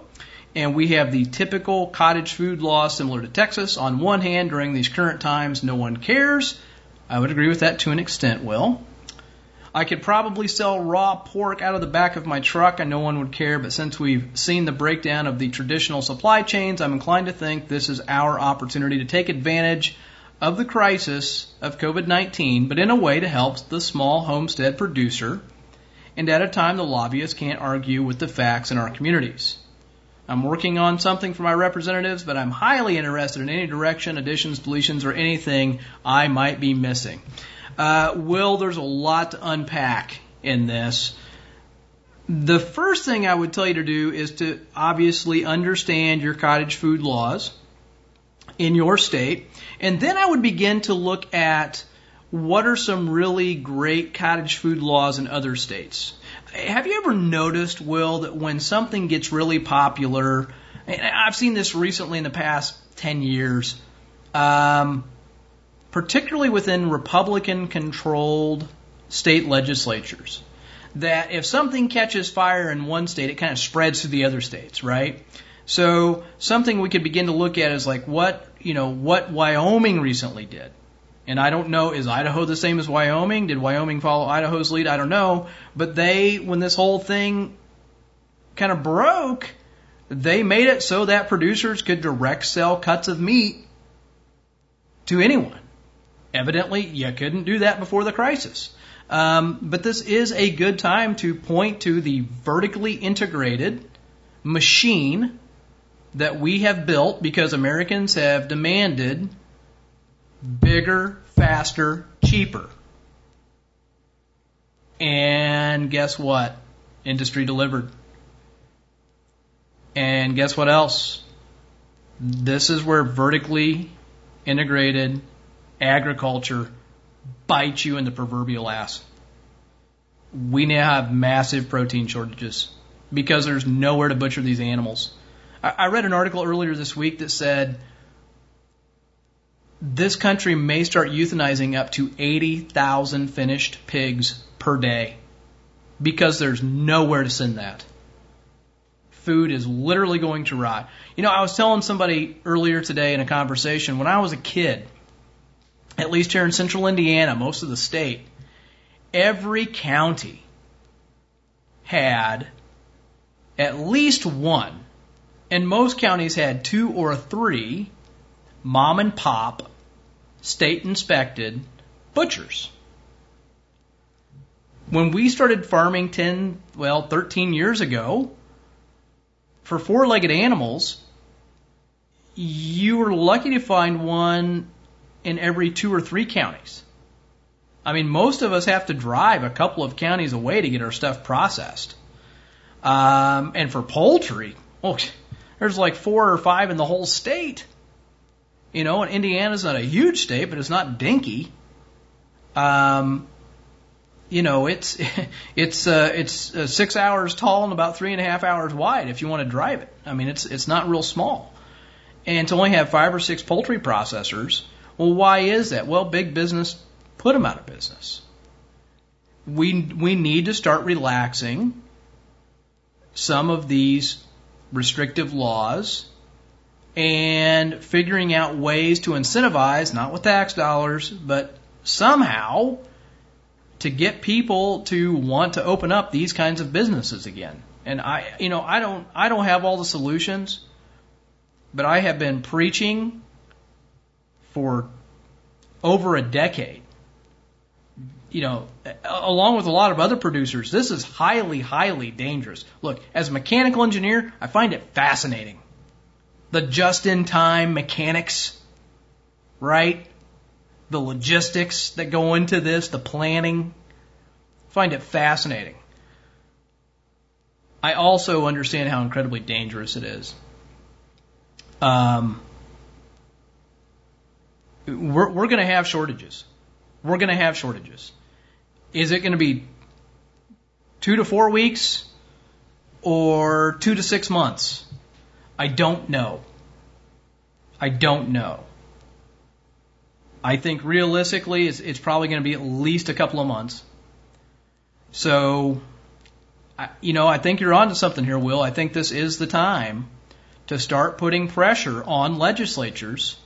and we have the typical cottage food law similar to Texas. On one hand, during these current times, no one cares. I would agree with that to an extent, Will. I could probably sell raw pork out of the back of my truck and no one would care, but since we've seen the breakdown of the traditional supply chains, I'm inclined to think this is our opportunity to take advantage of the crisis of COVID 19, but in a way to help the small homestead producer and at a time the lobbyists can't argue with the facts in our communities. I'm working on something for my representatives, but I'm highly interested in any direction, additions, deletions, or anything I might be missing. Uh, Will, there's a lot to unpack in this. The first thing I would tell you to do is to obviously understand your cottage food laws in your state. And then I would begin to look at what are some really great cottage food laws in other states. Have you ever noticed, Will, that when something gets really popular, and I've seen this recently in the past 10 years, um, particularly within Republican controlled state legislatures, that if something catches fire in one state, it kind of spreads to the other states, right? So something we could begin to look at is like what, you know, what Wyoming recently did. And I don't know, is Idaho the same as Wyoming? Did Wyoming follow Idaho's lead? I don't know. But they, when this whole thing kind of broke, they made it so that producers could direct sell cuts of meat to anyone. Evidently, you couldn't do that before the crisis. Um, but this is a good time to point to the vertically integrated machine that we have built because Americans have demanded bigger, faster, cheaper. And guess what? Industry delivered. And guess what else? This is where vertically integrated agriculture bites you in the proverbial ass. We now have massive protein shortages because there's nowhere to butcher these animals. I read an article earlier this week that said this country may start euthanizing up to 80,000 finished pigs per day because there's nowhere to send that. Food is literally going to rot. You know, I was telling somebody earlier today in a conversation, when I was a kid, at least here in central Indiana, most of the state, every county had at least one, and most counties had two or three mom and pop state inspected butchers. When we started farming 10, well, 13 years ago, for four legged animals, you were lucky to find one in every two or three counties. I mean, most of us have to drive a couple of counties away to get our stuff processed. Um, and for poultry, oh, there's like four or five in the whole state. You know, and Indiana's not a huge state, but it's not dinky. Um, you know, it's it's uh, it's uh, six hours tall and about three and a half hours wide if you want to drive it. I mean, it's it's not real small. And to only have five or six poultry processors, well, why is that? Well, big business put them out of business. We we need to start relaxing some of these restrictive laws and figuring out ways to incentivize, not with tax dollars, but somehow to get people to want to open up these kinds of businesses again. And I, you know, I don't, I don't have all the solutions, but I have been preaching for over a decade. You know, along with a lot of other producers, this is highly, highly dangerous. Look, as a mechanical engineer, I find it fascinating the just in time mechanics, right? The logistics that go into this, the planning. find it fascinating. I also understand how incredibly dangerous it is. Um, we're we're going to have shortages. We're going to have shortages. Is it going to be two to four weeks or two to six months? I don't know. I don't know. I think realistically, it's, it's probably going to be at least a couple of months. So, I, you know, I think you're onto something here, Will. I think this is the time to start putting pressure on legislatures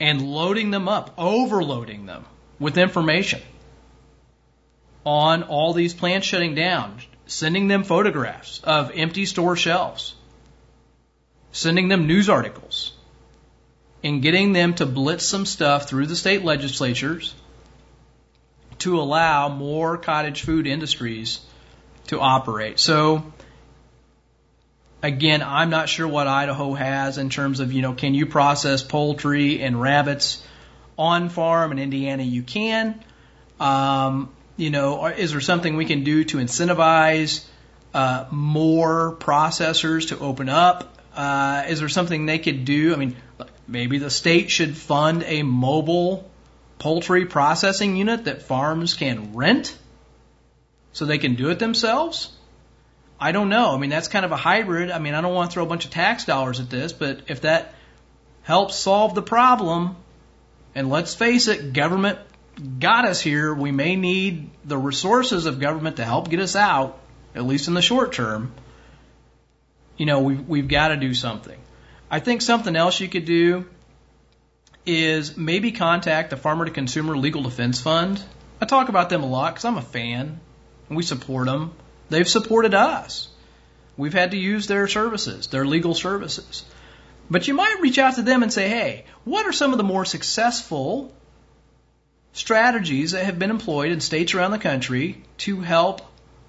and loading them up, overloading them with information on all these plants shutting down, sending them photographs of empty store shelves, sending them news articles, and getting them to blitz some stuff through the state legislatures to allow more cottage food industries to operate. So, Again, I'm not sure what Idaho has in terms of, you know, can you process poultry and rabbits on farm? In Indiana, you can. Um, you know, is there something we can do to incentivize uh, more processors to open up? Uh, is there something they could do? I mean, maybe the state should fund a mobile poultry processing unit that farms can rent so they can do it themselves. I don't know. I mean, that's kind of a hybrid. I mean, I don't want to throw a bunch of tax dollars at this, but if that helps solve the problem, and let's face it, government got us here. We may need the resources of government to help get us out, at least in the short term. You know, we've, we've got to do something. I think something else you could do is maybe contact the Farmer to Consumer Legal Defense Fund. I talk about them a lot because I'm a fan and we support them. They've supported us. We've had to use their services, their legal services. But you might reach out to them and say, hey, what are some of the more successful strategies that have been employed in states around the country to help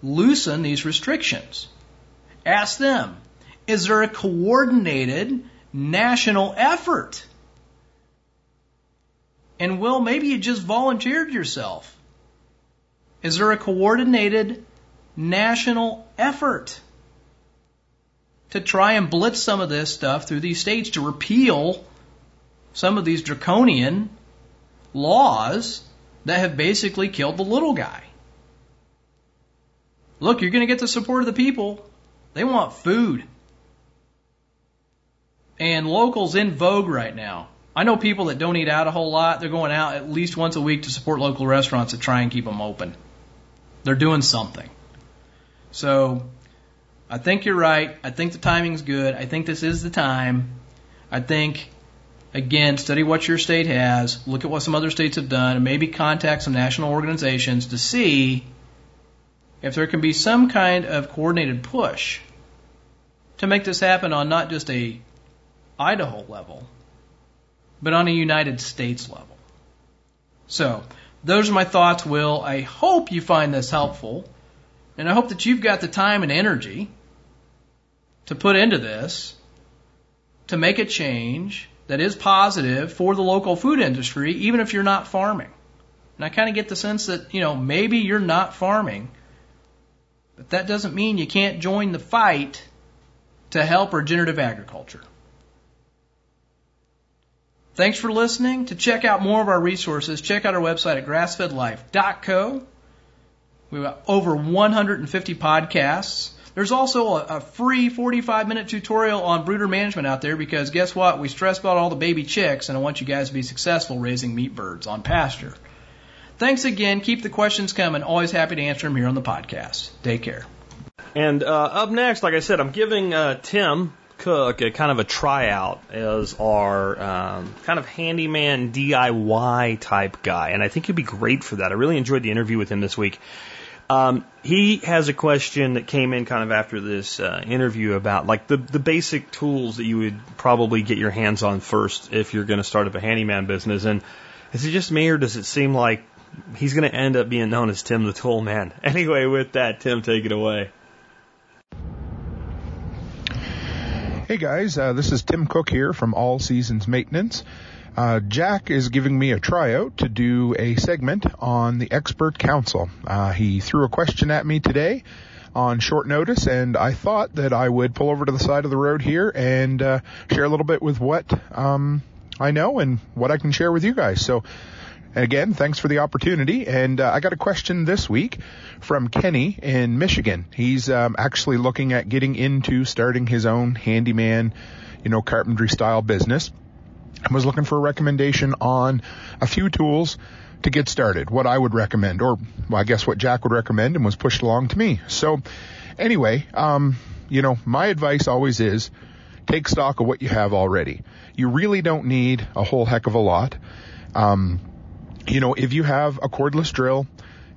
loosen these restrictions? Ask them, is there a coordinated national effort? And Will, maybe you just volunteered yourself. Is there a coordinated national effort to try and blitz some of this stuff through these states to repeal some of these draconian laws that have basically killed the little guy? Look, you're going to get the support of the people. They want food. And locals in vogue right now. I know people that don't eat out a whole lot. They're going out at least once a week to support local restaurants to try and keep them open. They're doing something. So I think you're right. I think the timing's good. I think this is the time. I think, again, study what your state has, look at what some other states have done, and maybe contact some national organizations to see if there can be some kind of coordinated push to make this happen on not just a Idaho level, but on a United States level. So, those are my thoughts, Will. I hope you find this helpful. And I hope that you've got the time and energy to put into this to make a change that is positive for the local food industry, even if you're not farming. And I kind of get the sense that, you know, maybe you're not farming, but that doesn't mean you can't join the fight to help regenerative agriculture. Thanks for listening. To check out more of our resources, check out our website at grassfedlife.co. We've got over 150 podcasts. There's also a, a free 45 minute tutorial on brooder management out there because guess what? We stress about all the baby chicks and I want you guys to be successful raising meat birds on pasture. Thanks again. Keep the questions coming. Always happy to answer them here on the podcast. Take care. And uh, up next, like I said, I'm giving uh, Tim Cook a kind of a tryout as our um, kind of handyman DIY type guy, and I think he'd be great for that. I really enjoyed the interview with him this week. Um, he has a question that came in kind of after this uh, interview about like the the basic tools that you would probably get your hands on first if you're going to start up a handyman business. And is it just me or does it seem like he's going to end up being known as Tim the Tool Man? Anyway, with that, Tim, take it away. Hey guys, uh, this is Tim Cook here from All Seasons Maintenance. Uh, Jack is giving me a tryout to do a segment on the expert council. Uh, he threw a question at me today on short notice, and I thought that I would pull over to the side of the road here and uh, share a little bit with what um, I know and what I can share with you guys. So again, thanks for the opportunity. And uh, I got a question this week from Kenny in Michigan. He's um, actually looking at getting into starting his own handyman, you know, carpentry style business. I was looking for a recommendation on a few tools to get started, what I would recommend, or well, I guess what Jack would recommend and was pushed along to me. So anyway, um, you know, my advice always is take stock of what you have already. You really don't need a whole heck of a lot. Um, you know, if you have a cordless drill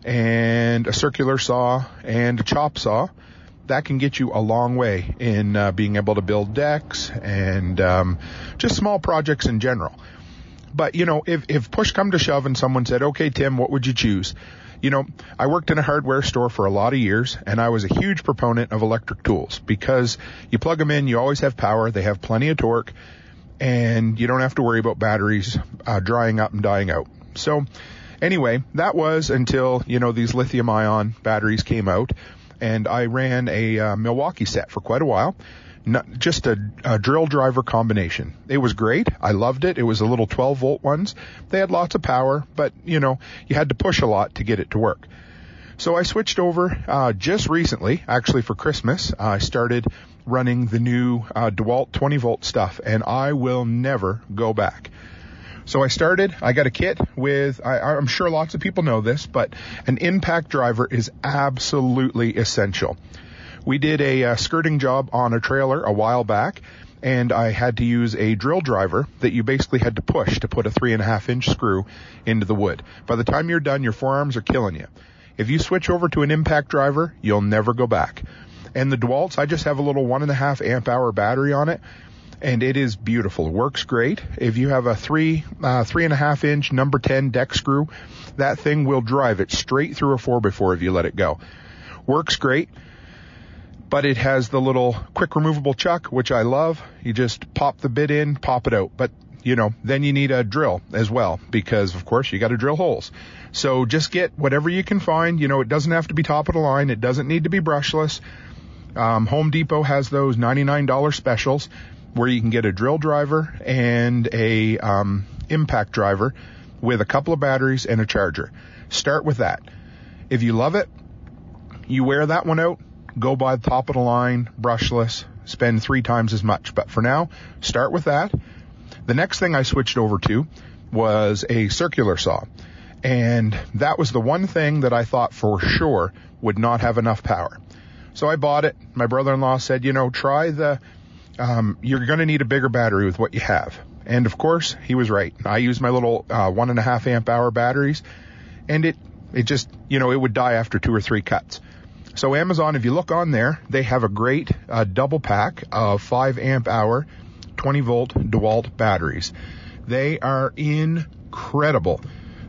and a circular saw and a chop saw, that can get you a long way in uh, being able to build decks and um, just small projects in general. But you know, if if push come to shove and someone said, "Okay, Tim, what would you choose?" You know, I worked in a hardware store for a lot of years and I was a huge proponent of electric tools because you plug them in, you always have power, they have plenty of torque, and you don't have to worry about batteries uh, drying up and dying out. So anyway, that was until, you know, these lithium ion batteries came out and I ran a uh, Milwaukee set for quite a while. Not, just a, a drill driver combination. It was great. I loved it. It was a little 12 volt ones. They had lots of power, but you know, you had to push a lot to get it to work. So I switched over uh, just recently, actually for Christmas. I started running the new uh, DeWalt 20 volt stuff, and I will never go back. So I started, I got a kit with, I, I'm sure lots of people know this, but an impact driver is absolutely essential. We did a uh, skirting job on a trailer a while back, and I had to use a drill driver that you basically had to push to put a three and a half inch screw into the wood. By the time you're done, your forearms are killing you. If you switch over to an impact driver, you'll never go back. And the DeWalt's, I just have a little one and a half amp hour battery on it, and it is beautiful. Works great. If you have a three, uh, three and a half inch number 10 deck screw, that thing will drive it straight through a 4x4 if you let it go. Works great but it has the little quick removable chuck, which I love. You just pop the bit in, pop it out. But, you know, then you need a drill as well because of course you got to drill holes. So just get whatever you can find. You know, it doesn't have to be top of the line. It doesn't need to be brushless. Um, Home Depot has those $99 specials where you can get a drill driver and a um, impact driver with a couple of batteries and a charger. Start with that. If you love it, you wear that one out, go buy the top of the line, brushless, spend three times as much. But for now, start with that. The next thing I switched over to was a circular saw. And that was the one thing that I thought for sure would not have enough power. So I bought it. My brother-in-law said, you know, try the, um, you're going to need a bigger battery with what you have. And of course, he was right. I used my little, uh, one and a half amp hour batteries and it, it just, you know, it would die after two or three cuts. So Amazon, if you look on there, they have a great uh, double pack of 5 amp hour, 20 volt DeWalt batteries. They are incredible.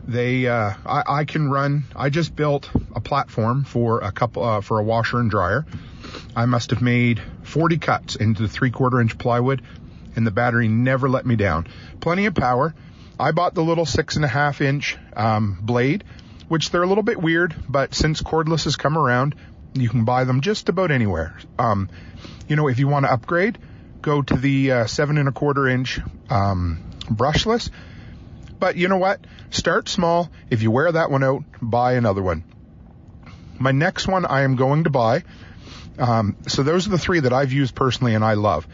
They, uh, I, I can run. I just built a platform for a couple uh, for a washer and dryer. I must have made 40 cuts into the three quarter inch plywood, and the battery never let me down. Plenty of power. I bought the little six and a half inch um, blade, which they're a little bit weird, but since cordless has come around, you can buy them just about anywhere. Um, you know, if you want to upgrade, go to the uh, seven and a quarter inch um, brushless. But you know what? Start small. If you wear that one out, buy another one. My next one I am going to buy. Um, so those are the three that I've used personally and I love.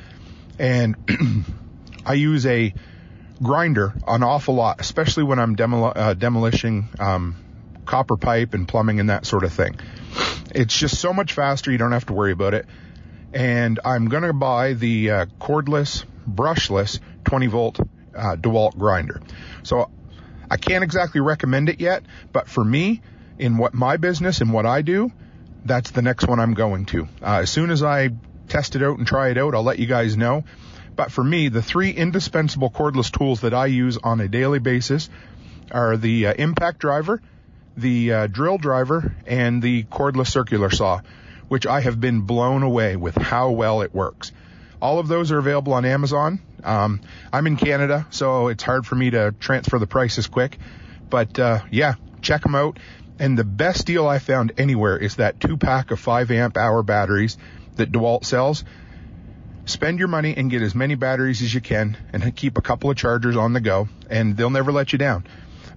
And I use a grinder an awful lot, especially when I'm demol- uh, demolishing um, copper pipe and plumbing and that sort of thing. It's just so much faster. You don't have to worry about it. And I'm going to buy the uh, cordless, brushless 20 volt uh, DeWalt grinder. So I can't exactly recommend it yet, but for me, in what my business and what I do, that's the next one I'm going to. Uh, as soon as I test it out and try it out, I'll let you guys know. But for me, the three indispensable cordless tools that I use on a daily basis are the uh, impact driver, the uh, drill driver and the cordless circular saw, which I have been blown away with how well it works. All of those are available on Amazon. Um, I'm in Canada, so it's hard for me to transfer the prices quick. But uh, yeah, check them out. And the best deal I found anywhere is that two pack of five amp hour batteries that DeWalt sells. Spend your money and get as many batteries as you can, and keep a couple of chargers on the go, and they'll never let you down.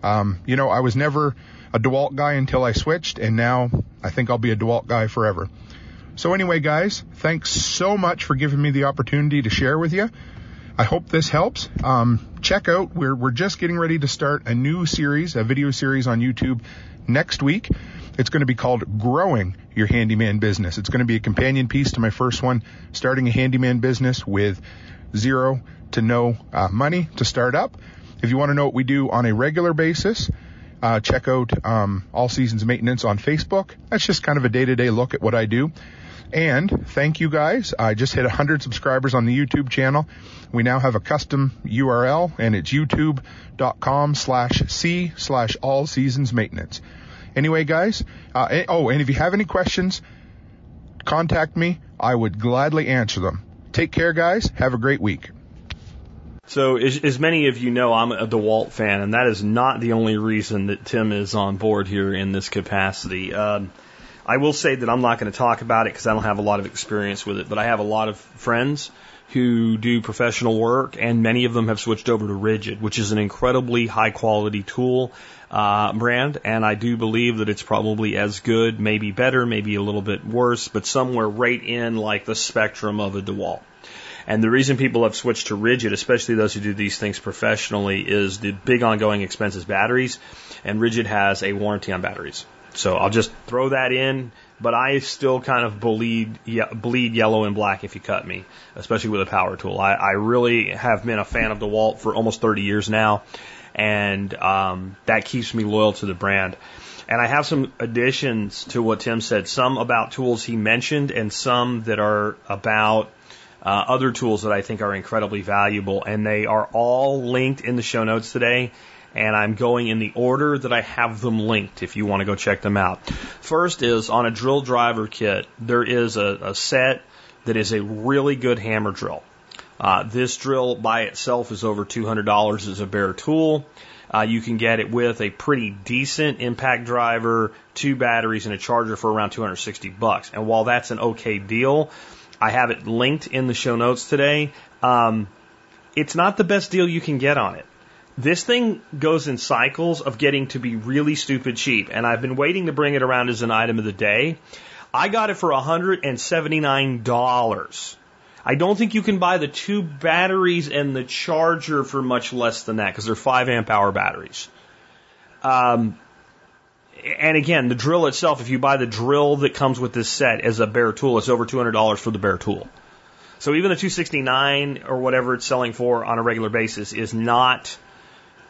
Um, you know, I was never a DeWalt guy until I switched, and now I think I'll be a DeWalt guy forever. So anyway, guys, thanks so much for giving me the opportunity to share with you. I hope this helps. Um, check out, we're, we're just getting ready to start a new series, a video series on YouTube next week. It's going to be called Growing Your Handyman Business. It's going to be a companion piece to my first one, starting a handyman business with zero to no uh, money to start up. If you want to know what we do on a regular basis, uh, check out um, All Seasons Maintenance on Facebook. That's just kind of a day-to-day look at what I do. And thank you guys. I just hit 100 subscribers on the YouTube channel. We now have a custom URL and it's youtube.com slash C slash all seasons maintenance. Anyway, guys, uh, eh, oh, and if you have any questions, contact me. I would gladly answer them. Take care, guys. Have a great week. So, as, as many of you know, I'm a DeWalt fan, and that is not the only reason that Tim is on board here in this capacity. Um, I will say that I'm not going to talk about it because I don't have a lot of experience with it, but I have a lot of friends who do professional work, and many of them have switched over to Ridgid, which is an incredibly high quality tool uh, brand, and I do believe that it's probably as good, maybe better, maybe a little bit worse, but somewhere right in like the spectrum of a DeWalt. And the reason people have switched to Ridgid, especially those who do these things professionally, is the big ongoing expense is batteries, and Ridgid has a warranty on batteries. So I'll just throw that in, but I still kind of bleed bleed yellow and black if you cut me, especially with a power tool. I, I really have been a fan of DeWalt for almost 30 years now, and um, that keeps me loyal to the brand. And I have some additions to what Tim said, some about tools he mentioned, and some that are about uh, other tools that I think are incredibly valuable, and they are all linked in the show notes today. And I'm going in the order that I have them linked if you want to go check them out. First is on a drill driver kit, there is a, a set that is a really good hammer drill. Uh, this drill by itself is over $200 as a bare tool. Uh, you can get it with a pretty decent impact driver, two batteries, and a charger for around 260 bucks. And while that's an okay deal, I have it linked in the show notes today. Um, it's not the best deal you can get on it. This thing goes in cycles of getting to be really stupid cheap, and I've been waiting to bring it around as an item of the day. I got it for $179. I don't think you can buy the two batteries and the charger for much less than that because they're 5 amp hour batteries. Um, and again, the drill itself, if you buy the drill that comes with this set as a bare tool, it's over $200 for the bare tool. So even the 269 or whatever it's selling for on a regular basis is not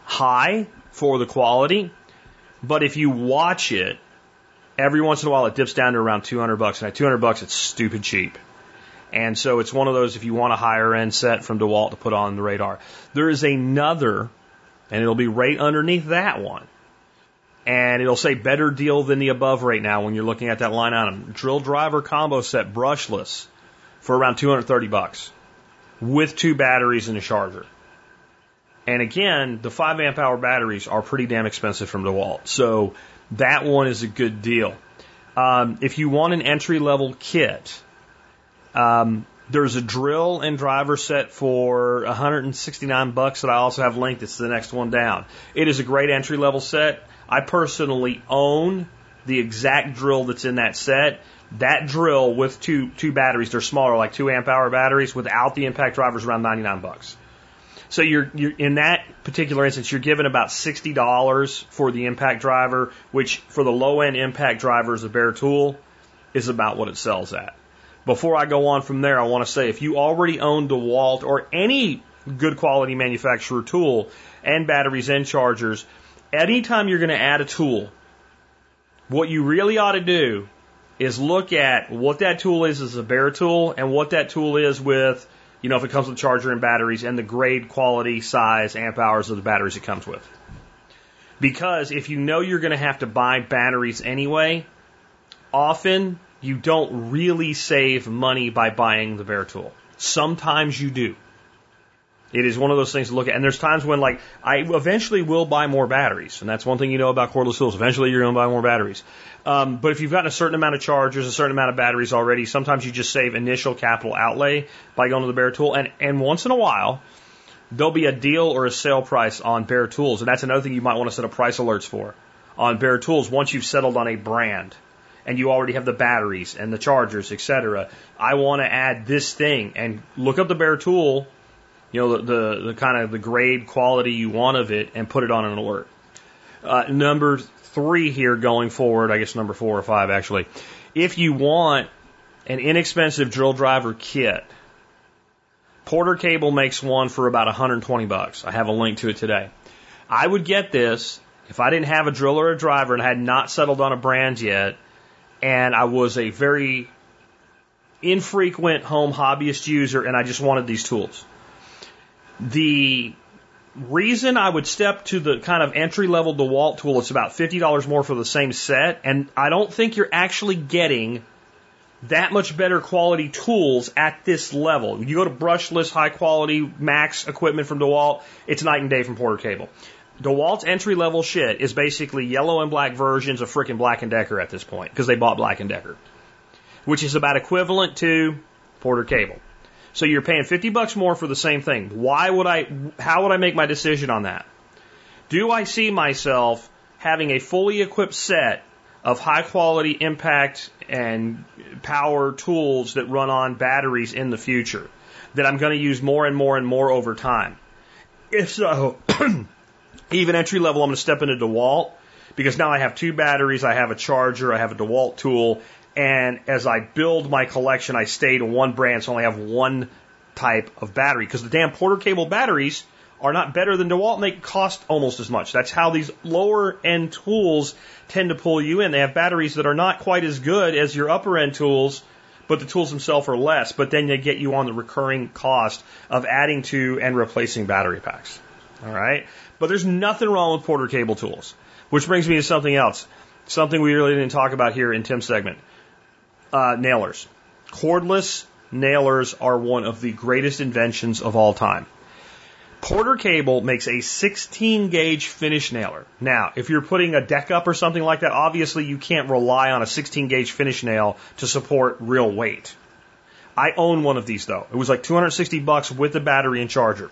high for the quality. But if you watch it, every once in a while it dips down to around 200 bucks. And at 200 bucks, it's stupid cheap. And so it's one of those if you want a higher end set from DeWalt to put on the radar. There is another, and it'll be right underneath that one. And it'll say better deal than the above right now when you're looking at that line item. Drill driver combo set brushless for around 230 bucks with two batteries and a charger. And again, the 5 amp hour batteries are pretty damn expensive from DeWalt. So that one is a good deal. Um, if you want an entry level kit, um, there's a drill and driver set for 169 bucks that I also have linked. It's the next one down. It is a great entry level set. I personally own the exact drill that's in that set. That drill with two two batteries, they're smaller, like two amp hour batteries, without the impact drivers, around 99 bucks. So you're, you're in that particular instance, you're given about sixty dollars for the impact driver, which for the low end impact driver is a bare tool, is about what it sells at. Before I go on from there, I want to say if you already own DeWalt or any good quality manufacturer tool and batteries and chargers, anytime you're going to add a tool, what you really ought to do is look at what that tool is as a bare tool and what that tool is with, you know, if it comes with charger and batteries and the grade, quality, size, amp hours of the batteries it comes with. Because if you know you're going to have to buy batteries anyway, often you don't really save money by buying the bare tool. Sometimes you do. It is one of those things to look at. And there's times when, like, I eventually will buy more batteries. And that's one thing you know about cordless tools. Eventually you're going to buy more batteries. Um, but if you've gotten a certain amount of chargers, a certain amount of batteries already, sometimes you just save initial capital outlay by going to the bare tool. And, and once in a while, there'll be a deal or a sale price on bare tools. And that's another thing you might want to set up price alerts for on bare tools once you've settled on a brand and you already have the batteries and the chargers, etc. I want to add this thing and look up the bare tool, you know, the, the, the kind of the grade quality you want of it and put it on an alert. Uh, number three here going forward, I guess number four or five actually. If you want an inexpensive drill driver kit, Porter Cable makes one for about 120 bucks. I have a link to it today. I would get this if I didn't have a drill or a driver and I had not settled on a brand yet, and I was a very infrequent home hobbyist user and I just wanted these tools. The reason I would step to the kind of entry level DeWalt tool, it's about $50 more for the same set. And I don't think you're actually getting that much better quality tools at this level. You go to brushless, high quality max equipment from DeWalt, it's night and day from Porter Cable. DeWalt's entry level shit is basically yellow and black versions of frickin' Black and Decker at this point because they bought Black and Decker, which is about equivalent to Porter Cable. So you're paying 50 bucks more for the same thing. Why would I, how would I make my decision on that? Do I see myself having a fully equipped set of high quality impact and power tools that run on batteries in the future that I'm going to use more and more and more over time? If so, even entry level, I'm going to step into DeWalt because now I have two batteries, I have a charger, I have a DeWalt tool, and as I build my collection, I stay to one brand, so I only have one type of battery because the damn Porter cable batteries are not better than DeWalt and they cost almost as much. That's how these lower end tools tend to pull you in. They have batteries that are not quite as good as your upper end tools, but the tools themselves are less. But then they get you on the recurring cost of adding to and replacing battery packs. All right. But there's nothing wrong with Porter cable tools, which brings me to something else. Something we really didn't talk about here in Tim's segment. Uh, nailers. Cordless nailers are one of the greatest inventions of all time. Porter Cable makes a 16 gauge finish nailer. Now, if you're putting a deck up or something like that, obviously you can't rely on a 16 gauge finish nail to support real weight. I own one of these though. It was like 260 bucks with the battery and charger.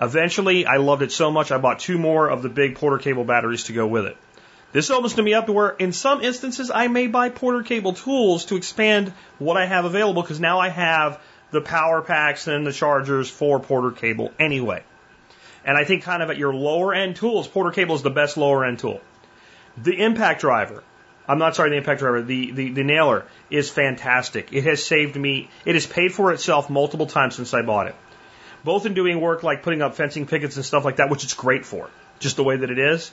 Eventually, I loved it so much I bought two more of the big Porter Cable batteries to go with it. This opens to me up to where, in some instances, I may buy Porter Cable tools to expand what I have available because now I have the power packs and the chargers for Porter Cable anyway. And I think kind of at your lower end tools, Porter Cable is the best lower end tool. The impact driver, I'm not sorry, the impact driver, the, the, the nailer is fantastic. It has saved me, it has paid for itself multiple times since I bought it. Both in doing work like putting up fencing pickets and stuff like that, which it's great for, just the way that it is.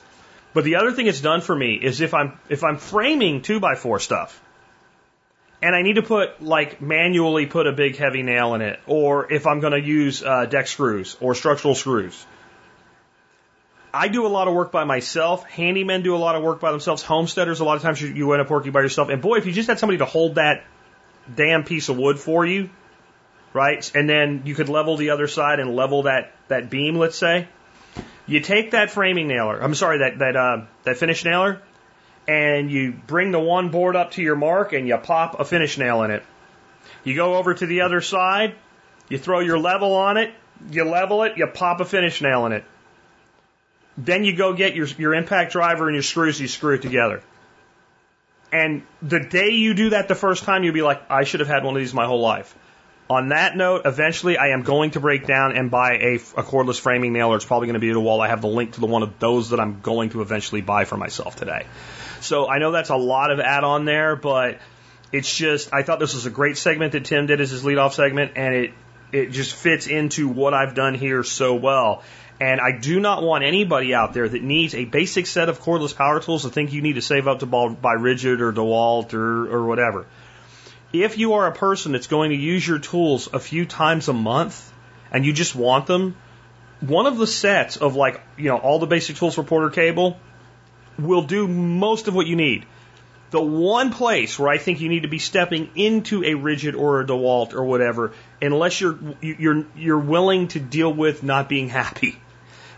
But the other thing it's done for me is if I'm, if I'm framing two by four stuff, and I need to put like manually put a big heavy nail in it, or if I'm going to use uh, deck screws or structural screws, I do a lot of work by myself. Handymen do a lot of work by themselves. Homesteaders, a lot of times you, you end up working by yourself. And boy, if you just had somebody to hold that damn piece of wood for you, right? And then you could level the other side and level that, that beam, let's say. You take that framing nailer, I'm sorry, that, that, uh, that finish nailer, and you bring the one board up to your mark and you pop a finish nail in it. You go over to the other side, you throw your level on it, you level it, you pop a finish nail in it. Then you go get your, your impact driver and your screws, you screw it together. And the day you do that the first time, you'll be like, I should have had one of these my whole life. On that note, eventually I am going to break down and buy a, a cordless framing nailer. It's probably going to be a DeWalt. I have the link to the one of those that I'm going to eventually buy for myself today. So I know that's a lot of add on there, but it's just, I thought this was a great segment that Tim did as his lead off segment, and it, it just fits into what I've done here so well. And I do not want anybody out there that needs a basic set of cordless power tools to think you need to save up to buy Ridgid or DeWalt or, or whatever. If you are a person that's going to use your tools a few times a month and you just want them, one of the sets of like, you know, all the basic tools for Porter Cable will do most of what you need. The one place where I think you need to be stepping into a Ridgid or a DeWalt or whatever, unless you're you're you're willing to deal with not being happy,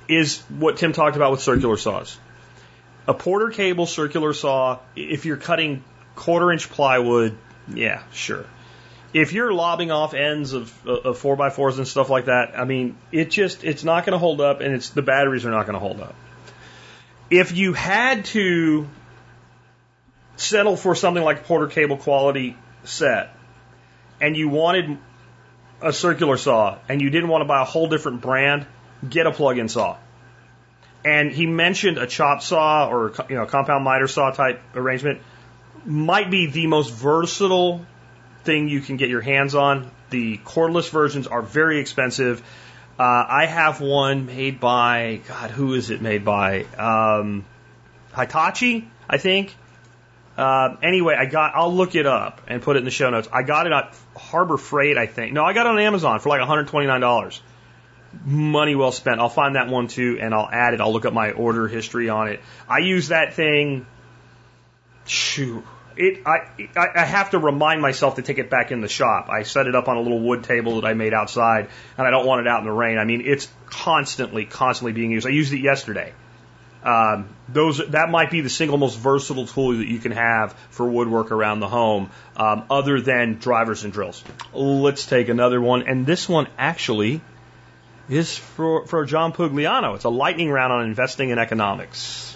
is what Tim talked about with circular saws. A Porter cable circular saw, if you're cutting quarter inch plywood, yeah, sure. If you're lobbing off ends of, uh, of four by fours and stuff like that, I mean, it just it's not going to hold up, and it's the batteries are not going to hold up. If you had to settle for something like Porter cable quality set, and you wanted a circular saw, and you didn't want to buy a whole different brand, get a plug-in saw. And he mentioned a chop saw or you know compound miter saw type arrangement might be the most versatile thing you can get your hands on. The cordless versions are very expensive. Uh, I have one made by God, who is it made by? Um, Hitachi, I think. Uh, anyway, I got. I'll look it up and put it in the show notes. I got it at Harbor Freight, I think. No, I got it on Amazon for like 129 dollars. money well spent. I'll find that one too, and I'll add it. I'll look up my order history on it. I use that thing. Shoot, it. I I have to remind myself to take it back in the shop. I set it up on a little wood table that I made outside, and I don't want it out in the rain. I mean, it's constantly, constantly being used. I used it yesterday. Um, those that might be the single most versatile tool that you can have for woodwork around the home, um, other than drivers and drills. Let's take another one, and this one actually is for for John Pugliano. It's a lightning round on investing in economics.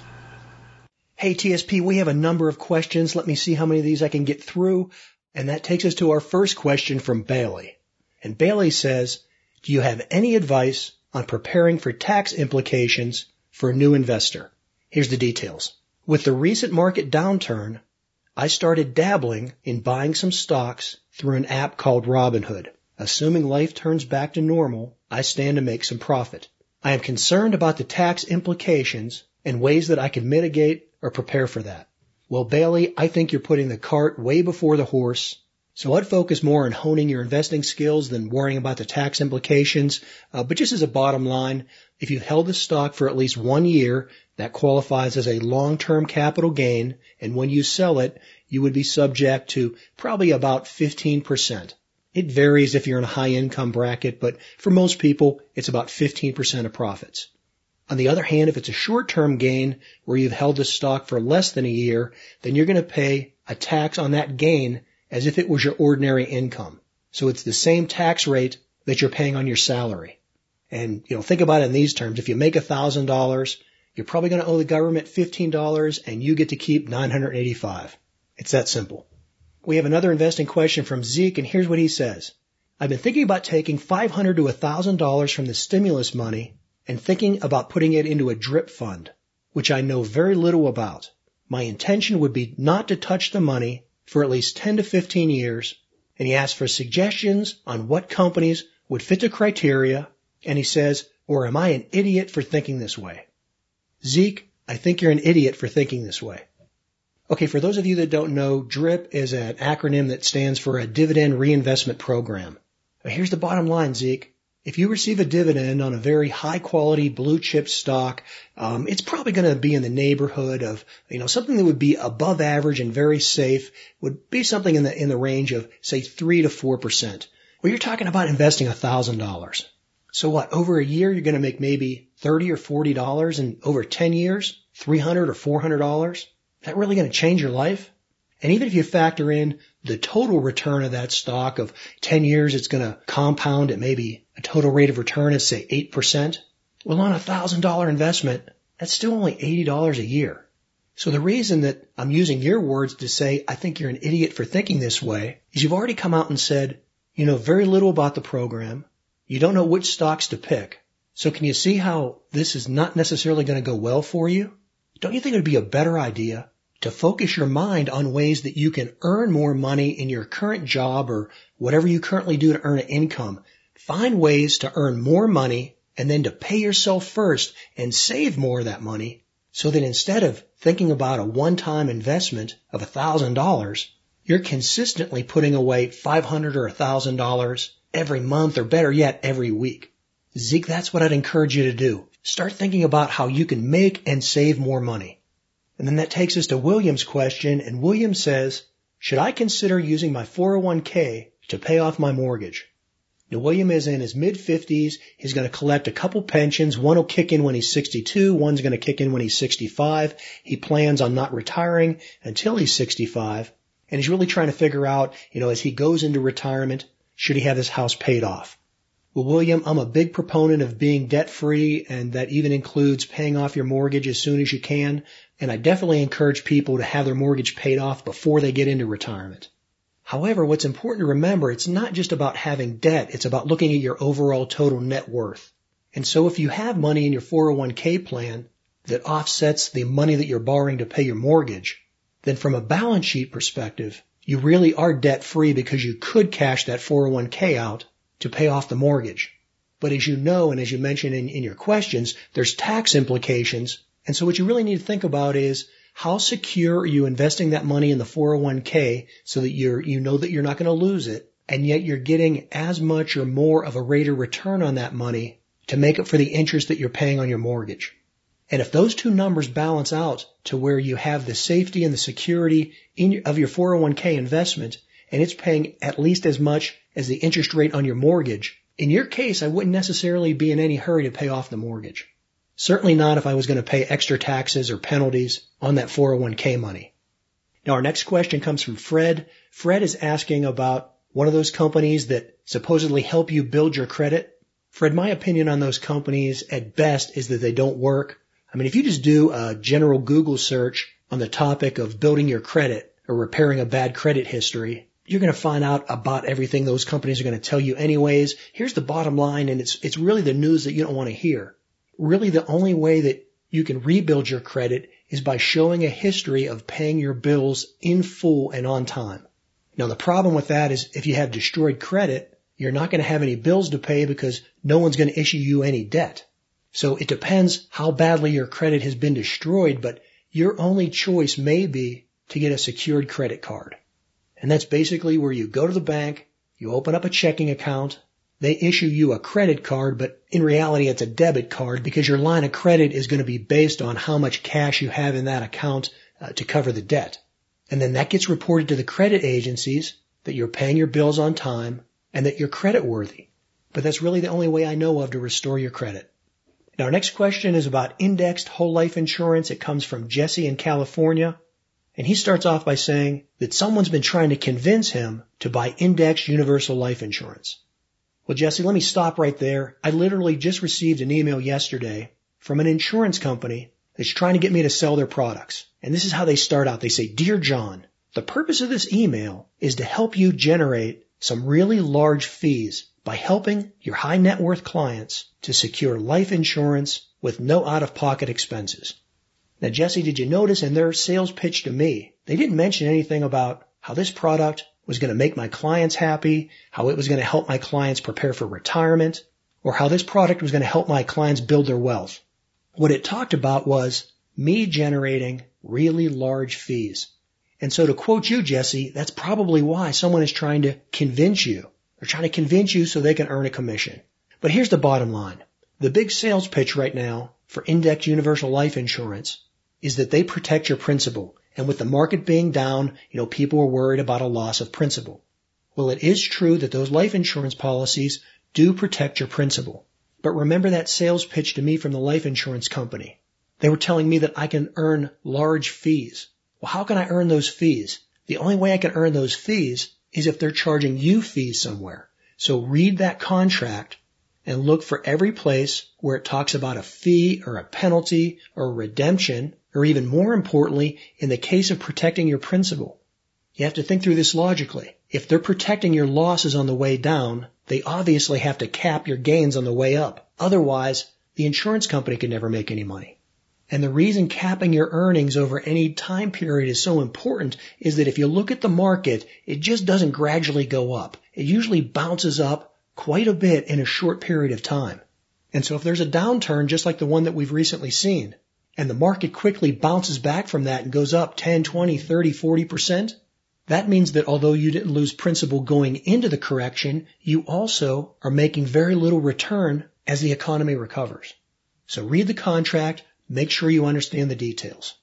Hey TSP, we have a number of questions. Let me see how many of these I can get through. And that takes us to our first question from Bailey. And Bailey says, do you have any advice on preparing for tax implications for a new investor? Here's the details. With the recent market downturn, I started dabbling in buying some stocks through an app called Robinhood. Assuming life turns back to normal, I stand to make some profit. I am concerned about the tax implications and ways that I can mitigate or prepare for that. Well, Bailey, I think you're putting the cart way before the horse. So I'd focus more on honing your investing skills than worrying about the tax implications. Uh, but just as a bottom line, if you've held the stock for at least one year, that qualifies as a long-term capital gain. And when you sell it, you would be subject to probably about 15%. It varies if you're in a high income bracket, but for most people, it's about 15% of profits. On the other hand, if it's a short-term gain where you've held the stock for less than a year, then you're going to pay a tax on that gain as if it was your ordinary income. So it's the same tax rate that you're paying on your salary. And, you know, think about it in these terms. If you make $1,000, you're probably going to owe the government $15 and you get to keep 985. It's that simple. We have another investing question from Zeke and here's what he says. I've been thinking about taking 500 to $1,000 from the stimulus money and thinking about putting it into a drip fund, which I know very little about. My intention would be not to touch the money for at least 10 to 15 years, and he asks for suggestions on what companies would fit the criteria, and he says, or am I an idiot for thinking this way? Zeke, I think you're an idiot for thinking this way. Okay, for those of you that don't know, DRIP is an acronym that stands for a dividend reinvestment program. Here's the bottom line, Zeke. If you receive a dividend on a very high quality blue chip stock, um, it's probably going to be in the neighborhood of, you know, something that would be above average and very safe would be something in the, in the range of say three to four percent. Well, you're talking about investing a thousand dollars. So what? Over a year, you're going to make maybe 30 or 40 dollars and over 10 years, 300 or 400 dollars. Is that really going to change your life? And even if you factor in the total return of that stock of 10 years, it's going to compound at maybe a total rate of return of say 8%. Well, on a thousand dollar investment, that's still only $80 a year. So the reason that I'm using your words to say I think you're an idiot for thinking this way is you've already come out and said you know very little about the program. You don't know which stocks to pick. So can you see how this is not necessarily going to go well for you? Don't you think it would be a better idea to focus your mind on ways that you can earn more money in your current job or whatever you currently do to earn an income. Find ways to earn more money and then to pay yourself first and save more of that money so that instead of thinking about a one-time investment of $1,000, you're consistently putting away $500 or $1,000 every month or better yet every week. Zeke, that's what I'd encourage you to do. Start thinking about how you can make and save more money. And then that takes us to William's question, and William says, should I consider using my 401k to pay off my mortgage? Now, William is in his mid 50s. He's going to collect a couple pensions. One will kick in when he's 62. One's going to kick in when he's 65. He plans on not retiring until he's 65. And he's really trying to figure out, you know, as he goes into retirement, should he have his house paid off? Well, William, I'm a big proponent of being debt free and that even includes paying off your mortgage as soon as you can. And I definitely encourage people to have their mortgage paid off before they get into retirement. However, what's important to remember, it's not just about having debt. It's about looking at your overall total net worth. And so if you have money in your 401k plan that offsets the money that you're borrowing to pay your mortgage, then from a balance sheet perspective, you really are debt free because you could cash that 401k out to pay off the mortgage. But as you know, and as you mentioned in, in your questions, there's tax implications and so what you really need to think about is how secure are you investing that money in the 401k so that you're, you know that you're not going to lose it and yet you're getting as much or more of a rate of return on that money to make up for the interest that you're paying on your mortgage. And if those two numbers balance out to where you have the safety and the security in, of your 401k investment and it's paying at least as much as the interest rate on your mortgage, in your case, I wouldn't necessarily be in any hurry to pay off the mortgage. Certainly not if I was going to pay extra taxes or penalties on that 401k money. Now our next question comes from Fred. Fred is asking about one of those companies that supposedly help you build your credit. Fred, my opinion on those companies at best is that they don't work. I mean, if you just do a general Google search on the topic of building your credit or repairing a bad credit history, you're going to find out about everything those companies are going to tell you anyways. Here's the bottom line, and it's, it's really the news that you don't want to hear. Really the only way that you can rebuild your credit is by showing a history of paying your bills in full and on time. Now the problem with that is if you have destroyed credit, you're not going to have any bills to pay because no one's going to issue you any debt. So it depends how badly your credit has been destroyed, but your only choice may be to get a secured credit card. And that's basically where you go to the bank, you open up a checking account, they issue you a credit card, but in reality it's a debit card because your line of credit is going to be based on how much cash you have in that account uh, to cover the debt. And then that gets reported to the credit agencies that you're paying your bills on time and that you're credit worthy. But that's really the only way I know of to restore your credit. Now our next question is about indexed whole life insurance. It comes from Jesse in California. And he starts off by saying that someone's been trying to convince him to buy indexed universal life insurance. Well, Jesse, let me stop right there. I literally just received an email yesterday from an insurance company that's trying to get me to sell their products. And this is how they start out. They say, Dear John, the purpose of this email is to help you generate some really large fees by helping your high net worth clients to secure life insurance with no out of pocket expenses. Now, Jesse, did you notice in their sales pitch to me, they didn't mention anything about how this product was going to make my clients happy, how it was going to help my clients prepare for retirement, or how this product was going to help my clients build their wealth. What it talked about was me generating really large fees. And so to quote you, Jesse, that's probably why someone is trying to convince you. They're trying to convince you so they can earn a commission. But here's the bottom line. The big sales pitch right now for index universal life insurance is that they protect your principal. And with the market being down, you know, people are worried about a loss of principal. Well, it is true that those life insurance policies do protect your principal. But remember that sales pitch to me from the life insurance company. They were telling me that I can earn large fees. Well, how can I earn those fees? The only way I can earn those fees is if they're charging you fees somewhere. So read that contract and look for every place where it talks about a fee or a penalty or redemption or even more importantly, in the case of protecting your principal. You have to think through this logically. If they're protecting your losses on the way down, they obviously have to cap your gains on the way up. Otherwise, the insurance company could never make any money. And the reason capping your earnings over any time period is so important is that if you look at the market, it just doesn't gradually go up. It usually bounces up quite a bit in a short period of time. And so if there's a downturn just like the one that we've recently seen, and the market quickly bounces back from that and goes up 10, 20, 30, 40%, that means that although you didn't lose principal going into the correction, you also are making very little return as the economy recovers. So read the contract, make sure you understand the details.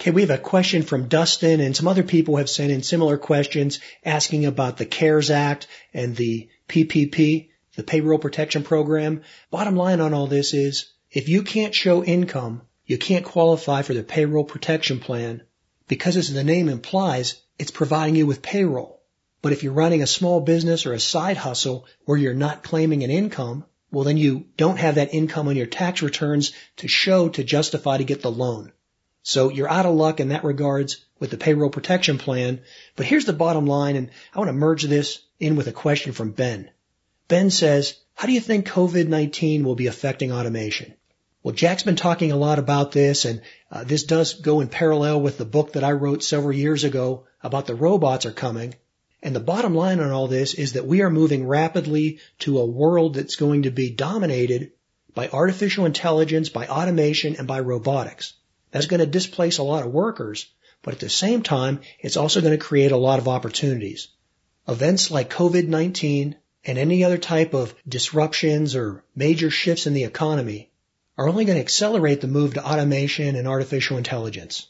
Okay, we have a question from Dustin and some other people have sent in similar questions asking about the CARES Act and the PPP, the Payroll Protection Program. Bottom line on all this is if you can't show income you can't qualify for the payroll protection plan because as the name implies, it's providing you with payroll. But if you're running a small business or a side hustle where you're not claiming an income, well then you don't have that income on your tax returns to show to justify to get the loan. So you're out of luck in that regards with the payroll protection plan. But here's the bottom line, and I want to merge this in with a question from Ben. Ben says, how do you think COVID-19 will be affecting automation? Well, Jack's been talking a lot about this, and uh, this does go in parallel with the book that I wrote several years ago about the robots are coming. And the bottom line on all this is that we are moving rapidly to a world that's going to be dominated by artificial intelligence, by automation, and by robotics. That's going to displace a lot of workers, but at the same time, it's also going to create a lot of opportunities. Events like COVID-19 and any other type of disruptions or major shifts in the economy are only going to accelerate the move to automation and artificial intelligence.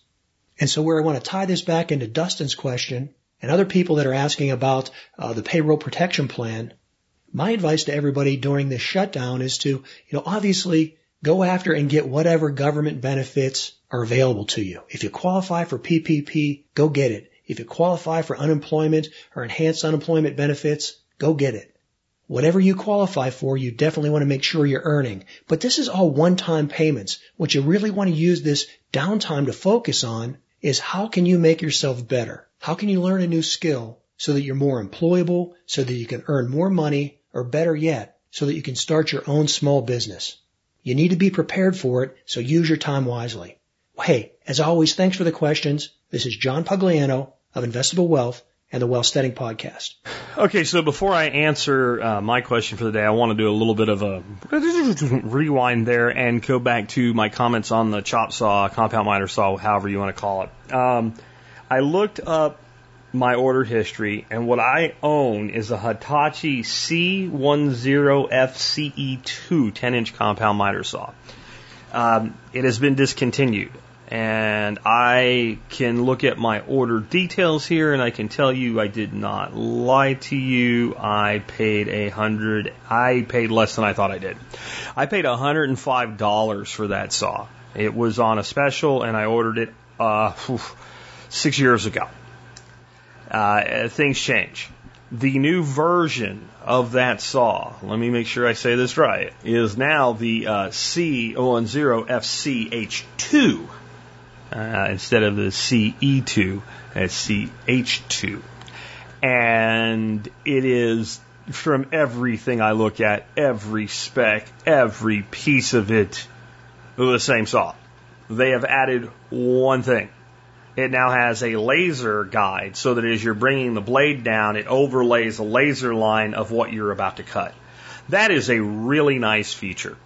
And so where I want to tie this back into Dustin's question and other people that are asking about uh, the payroll protection plan, my advice to everybody during this shutdown is to, you know, obviously go after and get whatever government benefits are available to you. If you qualify for PPP, go get it. If you qualify for unemployment or enhanced unemployment benefits, go get it. Whatever you qualify for, you definitely want to make sure you're earning. But this is all one-time payments. What you really want to use this downtime to focus on is how can you make yourself better? How can you learn a new skill so that you're more employable, so that you can earn more money, or better yet, so that you can start your own small business? You need to be prepared for it, so use your time wisely. Hey, as always, thanks for the questions. This is John Pugliano of Investable Wealth and the Wealthsteading Podcast. Okay, so before I answer uh, my question for the day, I want to do a little bit of a rewind there and go back to my comments on the chop saw, compound miter saw, however you want to call it. Um, I looked up my order history, and what I own is a Hitachi C10FCE2 10 inch compound miter saw. Um, it has been discontinued and I can look at my order details here and I can tell you I did not lie to you. I paid a hundred, I paid less than I thought I did. I paid hundred and five dollars for that saw. It was on a special and I ordered it, uh, six years ago. Uh, things change. The new version of that saw, let me make sure I say this right, is now the uh, C10FCH2 uh, instead of the CE2 as CH2. And it is from everything I look at, every spec, every piece of it, the same saw. They have added one thing. It now has a laser guide so that as you're bringing the blade down, it overlays a laser line of what you're about to cut. That is a really nice feature.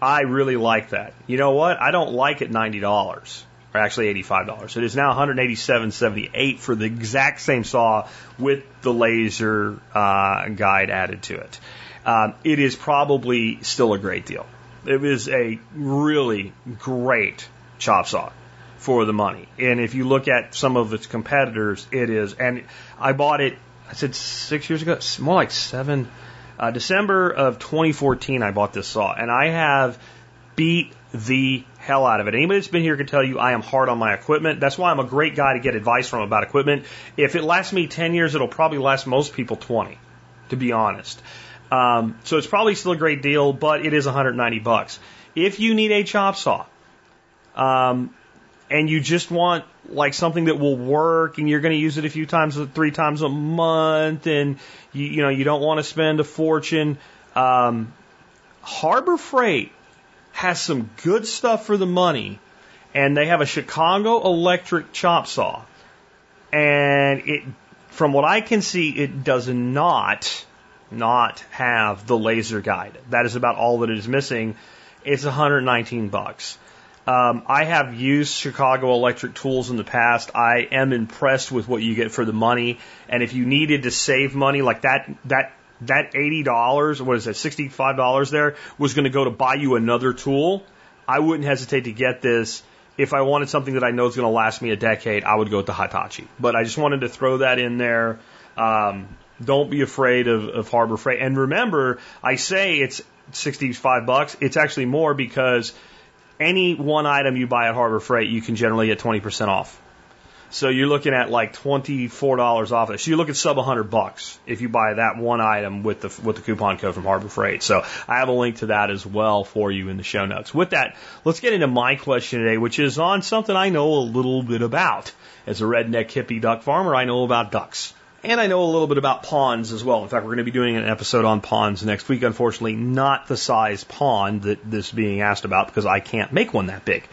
I really like that. You know what? I don't like it $90 or actually $85. It is now $187.78 for the exact same saw with the laser uh, guide added to it. Um, it is probably still a great deal. It is a really great chop saw for the money. And if you look at some of its competitors, it is. And I bought it, I said six years ago, more like seven. Uh, December of 2014, I bought this saw, and I have beat the hell out of it. Anybody that's been here can tell you I am hard on my equipment. That's why I'm a great guy to get advice from about equipment. If it lasts me 10 years, it'll probably last most people 20, to be honest. Um, so it's probably still a great deal, but it is 190 bucks. If you need a chop saw, um, and you just want like something that will work and you're going to use it a few times, three times a month and you, you know, you don't want to spend a fortune, um, Harbor Freight has some good stuff for the money, and they have a Chicago electric chop saw. And it, from what I can see, it does not, not have the laser guide. That is about all that it is missing. It's 119 bucks. Um, I have used Chicago Electric tools in the past. I am impressed with what you get for the money. And if you needed to save money, like that, that that $80, what is that, $65 there, was going to go to buy you another tool, I wouldn't hesitate to get this. If I wanted something that I know is going to last me a decade, I would go with the Hitachi. But I just wanted to throw that in there. Um, don't be afraid of, of Harbor Freight. And remember, I say it's 65 bucks. It's actually more because any one item you buy at Harbor Freight, you can generally get 20% off. So you're looking at like $24 off it. So you look at sub 100 bucks if you buy that one item with the, with the coupon code from Harbor Freight. So I have a link to that as well for you in the show notes. With that, let's get into my question today, which is on something I know a little bit about. As a redneck hippie duck farmer, I know about ducks. And I know a little bit about ponds as well. In fact, we're going to be doing an episode on ponds next week. Unfortunately, not the size pond that this is being asked about because I can't make one that big.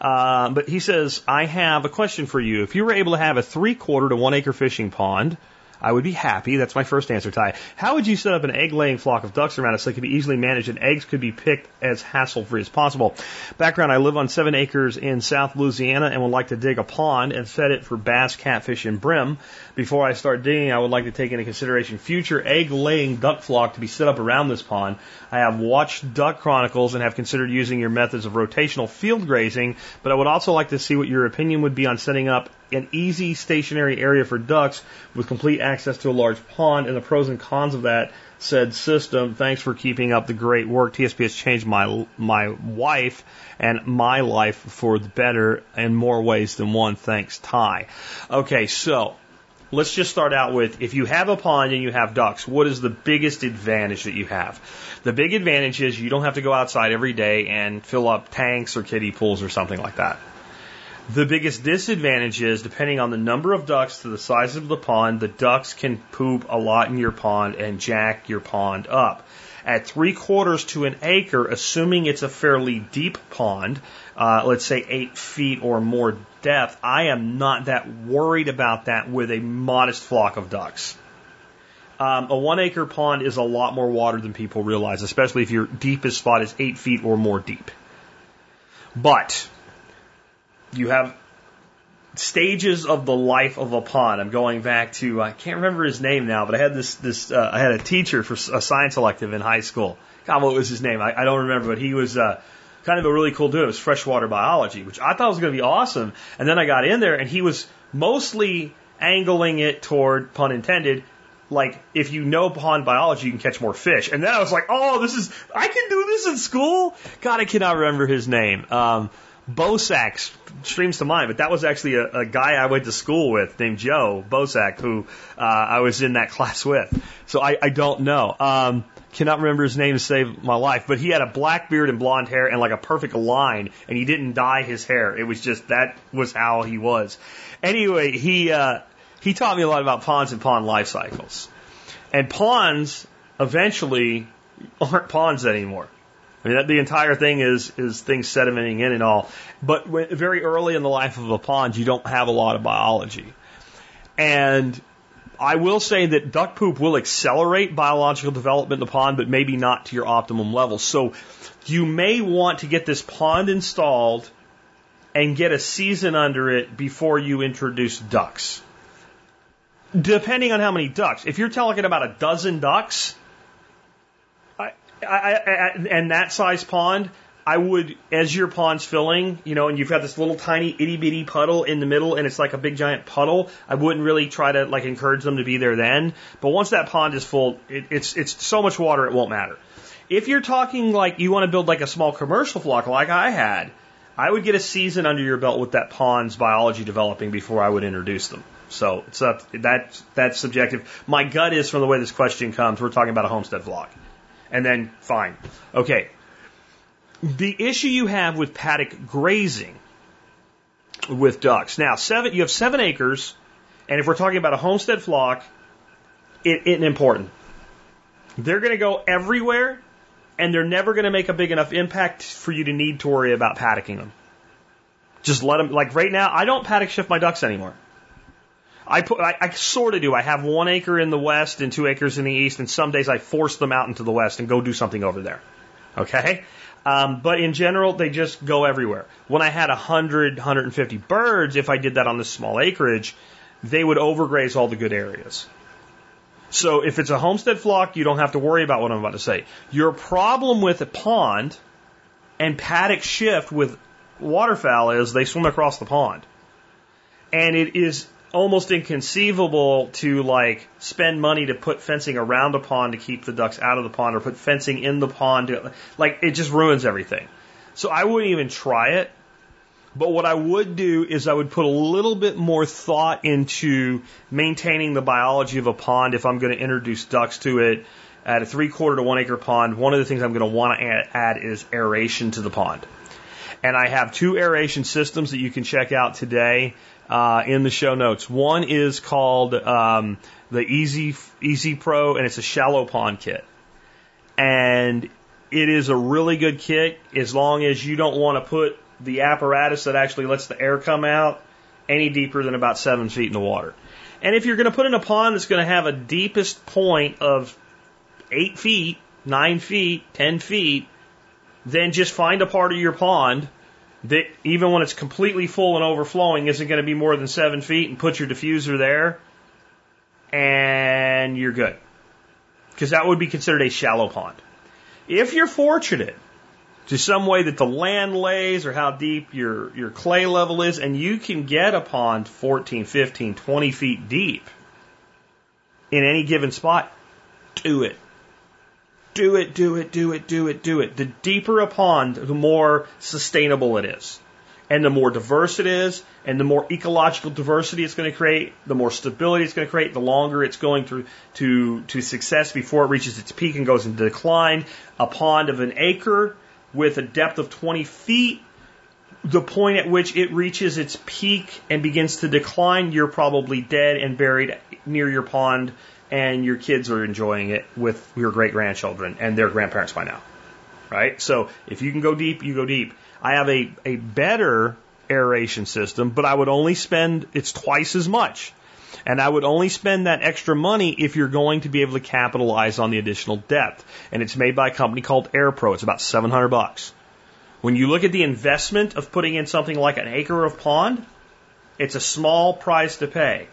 Uh, but he says, I have a question for you. If you were able to have a three quarter to one acre fishing pond, I would be happy. That's my first answer, Ty. How would you set up an egg laying flock of ducks around it so it could be easily managed and eggs could be picked as hassle free as possible? Background I live on seven acres in South Louisiana and would like to dig a pond and set it for bass, catfish, and brim. Before I start digging, I would like to take into consideration future egg laying duck flock to be set up around this pond. I have watched Duck Chronicles and have considered using your methods of rotational field grazing, but I would also like to see what your opinion would be on setting up an easy stationary area for ducks with complete access to a large pond and the pros and cons of that said system. Thanks for keeping up the great work. TSP has changed my my wife and my life for the better in more ways than one. Thanks, Ty. Okay, so let's just start out with if you have a pond and you have ducks, what is the biggest advantage that you have? The big advantage is you don't have to go outside every day and fill up tanks or kiddie pools or something like that. The biggest disadvantage is depending on the number of ducks to the size of the pond, the ducks can poop a lot in your pond and jack your pond up. At three quarters to an acre, assuming it's a fairly deep pond, uh, let's say eight feet or more depth, I am not that worried about that with a modest flock of ducks. Um, a one acre pond is a lot more water than people realize, especially if your deepest spot is eight feet or more deep. But you have stages of the life of a pond. I'm going back to I can't remember his name now, but I had this this uh, I had a teacher for a science elective in high school. God, what was his name? I, I don't remember, but he was uh, kind of a really cool dude. It was freshwater biology, which I thought was going to be awesome. And then I got in there, and he was mostly angling it toward pun intended. Like if you know pond biology, you can catch more fish. And then I was like, oh, this is I can do this in school. God, I cannot remember his name. Um, Bosack streams to mind, but that was actually a, a, guy I went to school with named Joe Bosack, who uh, I was in that class with. So I, I don't know. Um, cannot remember his name to save my life, but he had a black beard and blonde hair and like a perfect line, and he didn't dye his hair. It was just that was how he was. Anyway, he uh, he taught me a lot about ponds and pond life cycles, and ponds eventually aren't ponds anymore. I mean, that, the entire thing is is things sedimenting in and all. But when, very early in the life of a pond, you don't have a lot of biology. And I will say that duck poop will accelerate biological development in the pond, but maybe not to your optimum level. So you may want to get this pond installed and get a season under it before you introduce ducks. Depending on how many ducks. If you're talking about a dozen ducks, I, I, and that size pond, I would, as your pond's filling, you know, and you've got this little tiny itty bitty puddle in the middle and it's like a big giant puddle, I wouldn't really try to like encourage them to be there then. But once that pond is full, it, it's, it's so much water it won't matter. If you're talking like you want to build like a small commercial flock like I had, I would get a season under your belt with that pond's biology developing before I would introduce them. So it's up, that, that's subjective. My gut is from the way this question comes, we're talking about a homestead flock and then fine. Okay. The issue you have with paddock grazing with ducks. Now, seven, you have seven acres, and if we're talking about a homestead flock, it, it important. They're going to go everywhere, and they're never going to make a big enough impact for you to need to worry about paddocking them. Just let them, like right now, I don't paddock shift my ducks anymore. I put, I, I sort of do. I have one acre in the west and two acres in the east, and some days I force them out into the west and go do something over there. Okay? Um, but in general, they just go everywhere. When I had 100, 150 birds, if I did that on this small acreage, they would overgraze all the good areas. So if it's a homestead flock, you don't have to worry about what I'm about to say. Your problem with a pond and paddock shift with waterfowl is they swim across the pond. And it is almost inconceivable to like spend money to put fencing around a pond to keep the ducks out of the pond or put fencing in the pond to, like it just ruins everything. So I wouldn't even try it. But what I would do is I would put a little bit more thought into maintaining the biology of a pond if I'm going to introduce ducks to it at a three quarter to one acre pond. One of the things I'm going to want to add, add is aeration to the pond. And I have two aeration systems that you can check out today uh, in the show notes. One is called um, the Easy Easy Pro, and it's a shallow pond kit. And it is a really good kit as long as you don't want to put the apparatus that actually lets the air come out any deeper than about seven feet in the water. And if you're going to put in a pond that's going to have a deepest point of eight feet, nine feet, ten feet, then just find a part of your pond that even when it's completely full and overflowing isn't going to be more than seven feet and put your diffuser there and you're good. Because that would be considered a shallow pond. If you're fortunate to some way that the land lays or how deep your, your clay level is, and you can get a pond 14, 15, 20 feet deep in any given spot, do it. Do it, do it, do it, do it, do it. The deeper a pond, the more sustainable it is. And the more diverse it is, and the more ecological diversity it's going to create, the more stability it's going to create, the longer it's going to, to, to success before it reaches its peak and goes into decline. A pond of an acre with a depth of 20 feet, the point at which it reaches its peak and begins to decline, you're probably dead and buried near your pond, and your kids are enjoying it with your great grandchildren and their grandparents by now. Right? So if you can go deep, you go deep. I have a, a better aeration system, but I would only spend, it's twice as much. And I would only spend that extra money if you're going to be able to capitalize on the additional depth. And it's made by a company called AirPro. It's about 700 bucks. When you look at the investment of putting in something like an acre of pond, it's a small price to pay.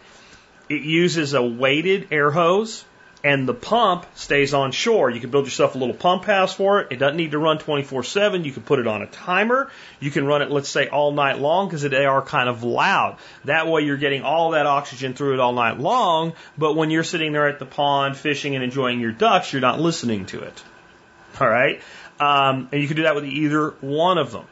It uses a weighted air hose and the pump stays on shore. You can build yourself a little pump house for it. It doesn't need to run 24 7. You can put it on a timer. You can run it, let's say, all night long because they are kind of loud. That way you're getting all that oxygen through it all night long. But when you're sitting there at the pond fishing and enjoying your ducks, you're not listening to it. All right. Um, and you can do that with either one of them.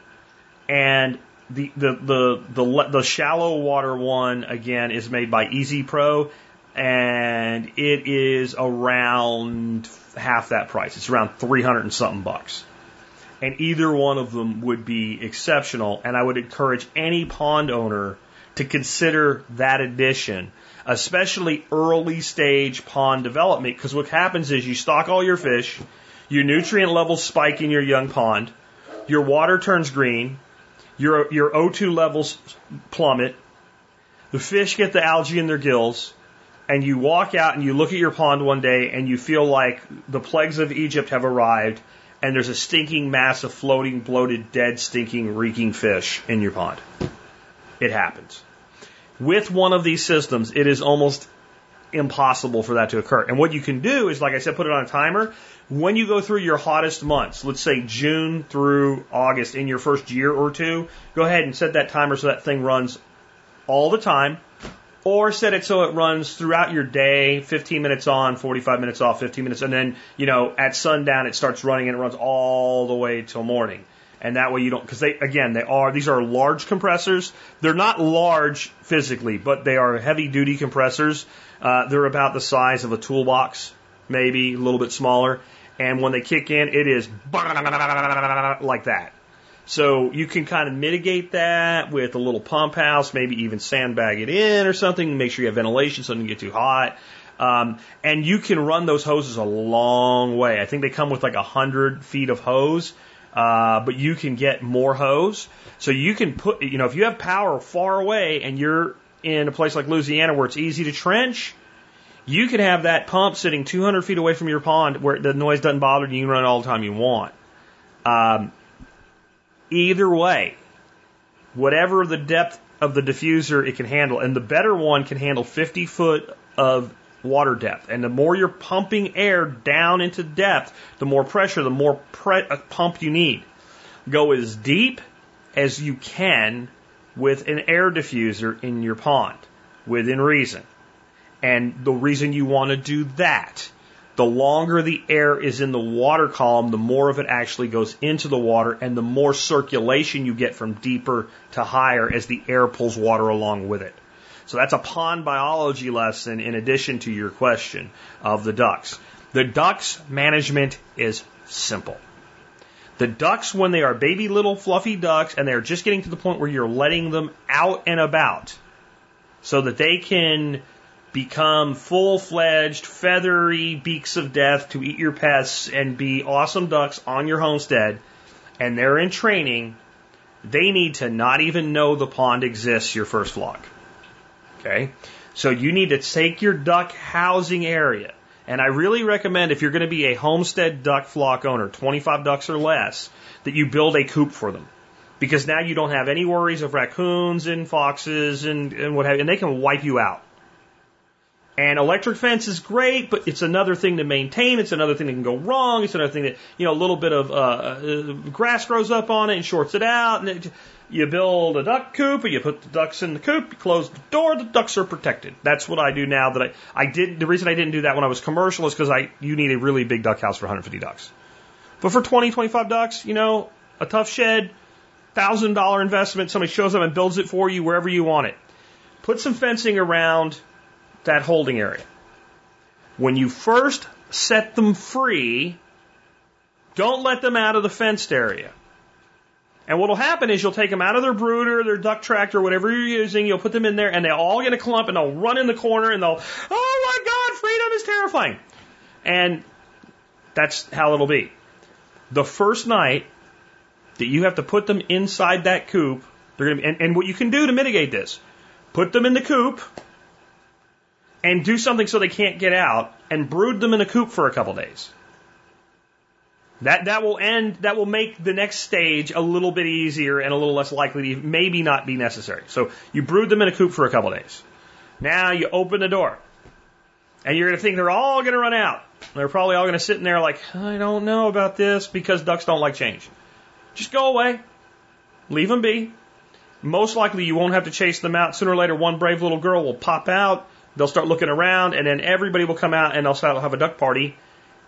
And the, the, the, the, shallow water one, again, is made by Easy Pro and it is around half that price. It's around 300 and something bucks. And either one of them would be exceptional. And I would encourage any pond owner to consider that addition, especially early stage pond development. Because what happens is you stock all your fish, your nutrient levels spike in your young pond, your water turns green, your, your O2 levels plummet, the fish get the algae in their gills, and you walk out and you look at your pond one day and you feel like the plagues of Egypt have arrived and there's a stinking mass of floating, bloated, dead, stinking, reeking fish in your pond. It happens. With one of these systems, it is almost impossible for that to occur. And what you can do is, like I said, put it on a timer. When you go through your hottest months, let's say June through August in your first year or two, go ahead and set that timer so that thing runs all the time or set it so it runs throughout your day, 15 minutes on, 45 minutes off, 15 minutes, and then, you know, at sundown it starts running and it runs all the way till morning. And that way you don't, because they, again, they are, these are large compressors. They're not large physically, but they are heavy duty compressors. Uh, they're about the size of a toolbox, maybe a little bit smaller. And when they kick in, it is like that. So you can kind of mitigate that with a little pump house, maybe even sandbag it in or something, make sure you have ventilation so it doesn't get too hot. Um, and you can run those hoses a long way. I think they come with like a hundred feet of hose, uh, but you can get more hose. So you can put, you know, if you have power far away and you're in a place like Louisiana where it's easy to trench, you can have that pump sitting 200 feet away from your pond where the noise doesn't bother you. You can run all the time you want. Um, Either way, whatever the depth of the diffuser it can handle, and the better one can handle 50 foot of water depth. And the more you're pumping air down into depth, the more pressure, the more pre- uh, pump you need. Go as deep as you can with an air diffuser in your pond, within reason. And the reason you want to do that the longer the air is in the water column, the more of it actually goes into the water and the more circulation you get from deeper to higher as the air pulls water along with it. So that's a pond biology lesson in addition to your question of the ducks. The ducks management is simple. The ducks, when they are baby little fluffy ducks and they're just getting to the point where you're letting them out and about so that they can become full fledged, feathery beaks of death to eat your pests and be awesome ducks on your homestead, and they're in training, they need to not even know the pond exists your first flock. Okay? So you need to take your duck housing area. And I really recommend if you're going to be a homestead duck flock owner, 25 ducks or less, that you build a coop for them. Because now you don't have any worries of raccoons and foxes and, and what have you, and they can wipe you out. And electric fence is great, but it's another thing to maintain. It's another thing that can go wrong. It's another thing that, you know, a little bit of uh, uh, grass grows up on it and shorts it out. And it, you build a duck coop and you put the ducks in the coop, you close the door, the ducks are protected. That's what I do now that I, I did, the reason I didn't do that when I was commercial is because I, you need a really big duck house for 150 ducks. But for 20, 25 ducks, you know, a Tuff Shed, thousand dollar investment, somebody shows up and builds it for you wherever you want it. Put some fencing around that holding area. When you first set them free, don't let them out of the fenced area. And what'll happen is you'll take them out of their brooder, their duck tractor, whatever you're using, you'll put them in there and they'll all get a clump and they'll run in the corner and they'll, oh my God, freedom is terrifying. And that's how it'll be. The first night that you have to put them inside that coop, they're gonna be, and, and what you can do to mitigate this, put them in the coop, and do something so they can't get out and brood them in a coop for a couple days. That that will end that will make the next stage a little bit easier and a little less likely to maybe not be necessary. So you brood them in a coop for a couple days. Now you open the door. And you're gonna think they're all gonna run out. They're probably all gonna sit in there like, I don't know about this because ducks don't like change. Just go away. Leave them be. Most likely you won't have to chase them out. Sooner or later one brave little girl will pop out They'll start looking around, and then everybody will come out and they'll have a duck party.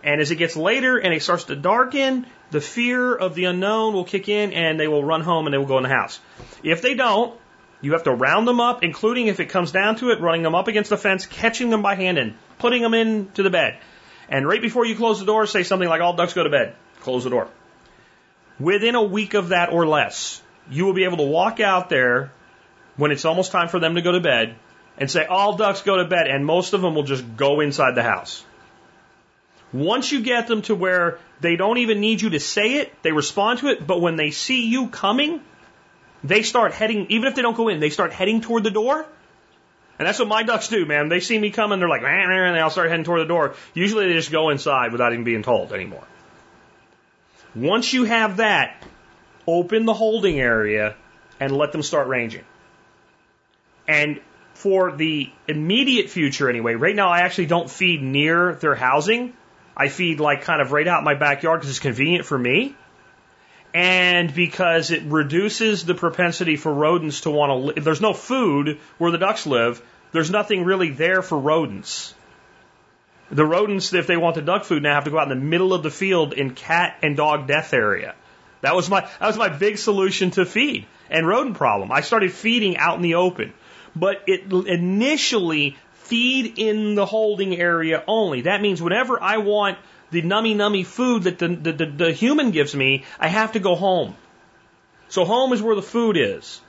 And as it gets later and it starts to darken, the fear of the unknown will kick in, and they will run home and they will go in the house. If they don't, you have to round them up, including if it comes down to it, running them up against the fence, catching them by hand, and putting them into the bed. And right before you close the door, say something like, All ducks go to bed. Close the door. Within a week of that or less, you will be able to walk out there when it's almost time for them to go to bed and say, all ducks go to bed, and most of them will just go inside the house. Once you get them to where they don't even need you to say it, they respond to it, but when they see you coming, they start heading, even if they don't go in, they start heading toward the door. And that's what my ducks do, man. They see me coming, they're like, and they all start heading toward the door. Usually they just go inside without even being told anymore. Once you have that, open the holding area and let them start ranging. And for the immediate future anyway, right now I actually don't feed near their housing. I feed like kind of right out in my backyard because it's convenient for me. And because it reduces the propensity for rodents to want to live. There's no food where the ducks live. There's nothing really there for rodents. The rodents, if they want the duck food now, have to go out in the middle of the field in cat and dog death area. That was my that was my big solution to feed and rodent problem. I started feeding out in the open but it initially feed in the holding area only. That means whenever I want the nummy nummy food that the, the, the, the human gives me, I have to go home. So home is where the food is.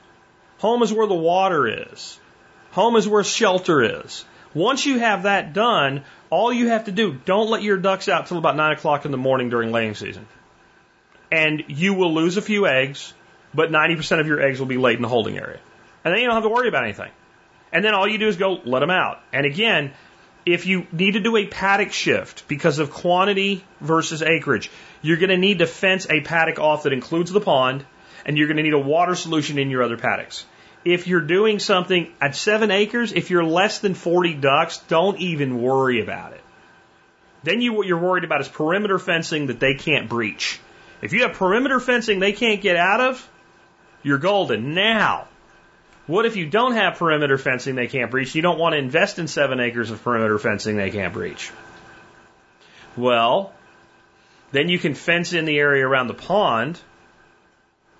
Home is where the water is. Home is where shelter is. Once you have that done, all you have to do, don't let your ducks out till about nine o'clock in the morning during laying season. And you will lose a few eggs, but 90% of your eggs will be laid in the holding area. And then you don't have to worry about anything. And then all you do is go let them out. And again, if you need to do a paddock shift because of quantity versus acreage, you're going to need to fence a paddock off that includes the pond, and you're going to need a water solution in your other paddocks. If you're doing something at seven acres, if you're less than 40 ducks, don't even worry about it. Then you, what you're worried about is perimeter fencing that they can't breach. If you have perimeter fencing they can't get out of, you're golden. Now, what if you don't have perimeter fencing they can't breach? You don't want to invest in seven acres of perimeter fencing they can't breach. Well, then you can fence in the area around the pond,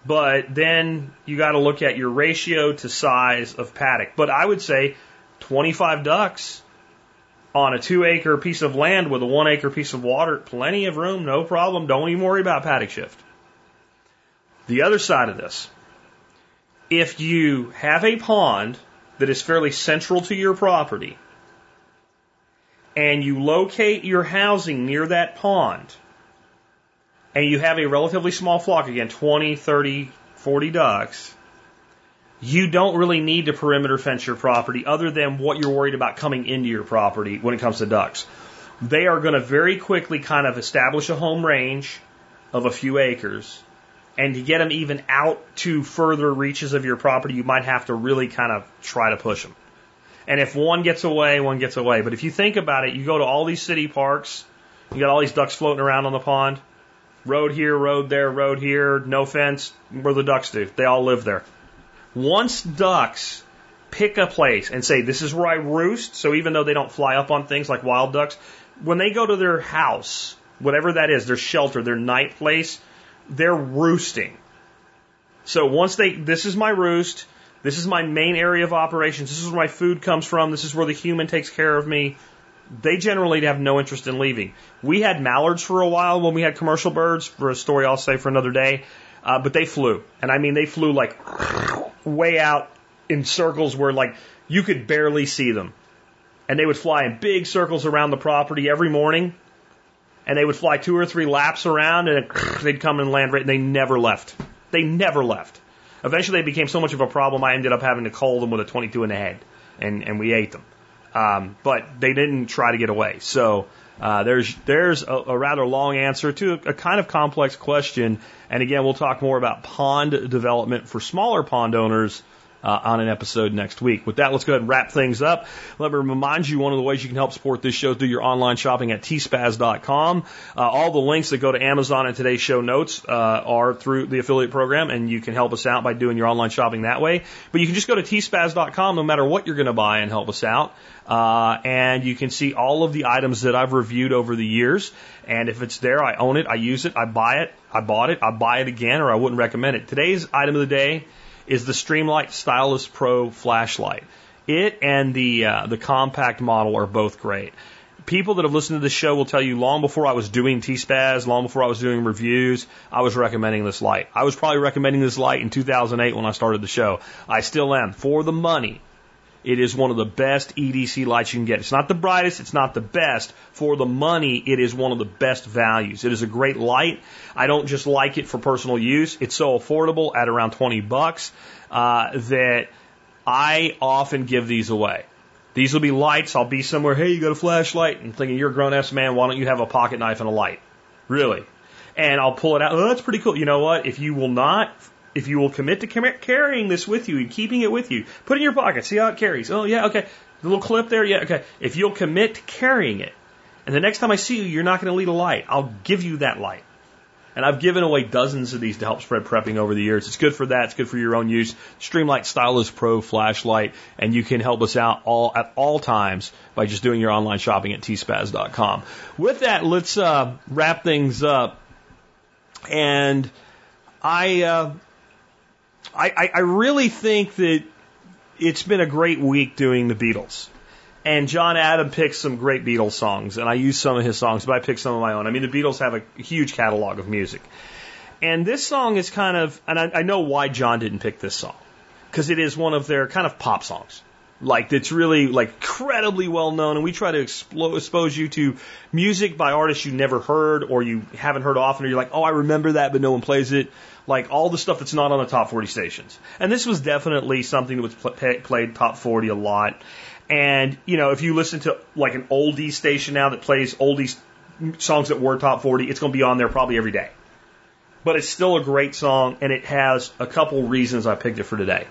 but then you got to look at your ratio to size of paddock. But I would say 25 ducks on a two acre piece of land with a one acre piece of water, plenty of room, no problem. Don't even worry about paddock shift. The other side of this, if you have a pond that is fairly central to your property and you locate your housing near that pond and you have a relatively small flock, again, 20, 30, 40 ducks, you don't really need to perimeter fence your property other than what you're worried about coming into your property when it comes to ducks. They are going to very quickly kind of establish a home range of a few acres. And to get them even out to further reaches of your property, you might have to really kind of try to push them. And if one gets away, one gets away. But if you think about it, you go to all these city parks, you got all these ducks floating around on the pond. Road here, road there, road here, no fence, where the ducks do. They all live there. Once ducks pick a place and say, this is where I roost, so even though they don't fly up on things like wild ducks, when they go to their house, whatever that is, their shelter, their night place, they're roosting. So once they, this is my roost, this is my main area of operations, this is where my food comes from, this is where the human takes care of me, they generally have no interest in leaving. We had mallards for a while when we had commercial birds, for a story I'll say for another day, uh, but they flew. And I mean, they flew like way out in circles where like you could barely see them. And they would fly in big circles around the property every morning. And they would fly two or three laps around and they'd come and land right, and they never left. They never left. Eventually they became so much of a problem I ended up having to call them with a 22 in the head. And, and we ate them. Um, but they didn't try to get away. So uh, there's there's a, a, rather long answer to a, a, kind of complex question. And again, we'll talk more about pond development for smaller pond owners uh, on an episode next week. With that, let's go ahead and wrap things up. Let me remind you one of the ways you can help support this show is through your online shopping at tspaz.com. Uh, all the links that go to Amazon in today's show notes uh, are through the affiliate program, and you can help us out by doing your online shopping that way. But you can just go to tspaz.com no matter what you're going to buy and help us out. Uh, and you can see all of the items that I've reviewed over the years. And if it's there, I own it, I use it, I buy it, I bought it, I buy it again, or I wouldn't recommend it. Today's item of the day is the Streamlight Stylus Pro flashlight. It and the uh, the compact model are both great. People that have listened to the show will tell you long before I was doing T-Spaz, long before I was doing reviews, I was recommending this light. I was probably recommending this light in 2008 when I started the show. I still am. For the money, it is one of the best EDC lights you can get. It's not the brightest, it's not the best. For the money, it is one of the best values. It is a great light. I don't just like it for personal use. It's so affordable at around 20 bucks uh, that I often give these away. These will be lights. I'll be somewhere, hey, you got a flashlight? And thinking, you're a grown ass man, why don't you have a pocket knife and a light? Really? And I'll pull it out. Oh, that's pretty cool. You know what? If you will not if you will commit to carrying this with you and keeping it with you, put it in your pocket, see how it carries. Oh, yeah, okay. The little clip there, yeah, okay. If you'll commit to carrying it, and the next time I see you, you're not going to lead a light, I'll give you that light. And I've given away dozens of these to help spread prepping over the years. It's good for that. It's good for your own use. Streamlight Stylus Pro flashlight, and you can help us out all at all times by just doing your online shopping at tspaz.com. With that, let's uh, wrap things up. And I uh, I, I really think that it's been a great week doing the Beatles. And John Adam picked some great Beatles songs, and I used some of his songs, but I picked some of my own. I mean, the Beatles have a huge catalog of music. And this song is kind of, and I, I know why John didn't pick this song, because it is one of their kind of pop songs. Like, it's really, like, incredibly well known, and we try to expose you to music by artists you never heard or you haven't heard often, or you're like, oh, I remember that, but no one plays it like all the stuff that's not on the top 40 stations. And this was definitely something that was pl- played top 40 a lot. And, you know, if you listen to like an oldie station now that plays oldies songs that were top 40, it's going to be on there probably every day. But it's still a great song, and it has a couple reasons I picked it for today.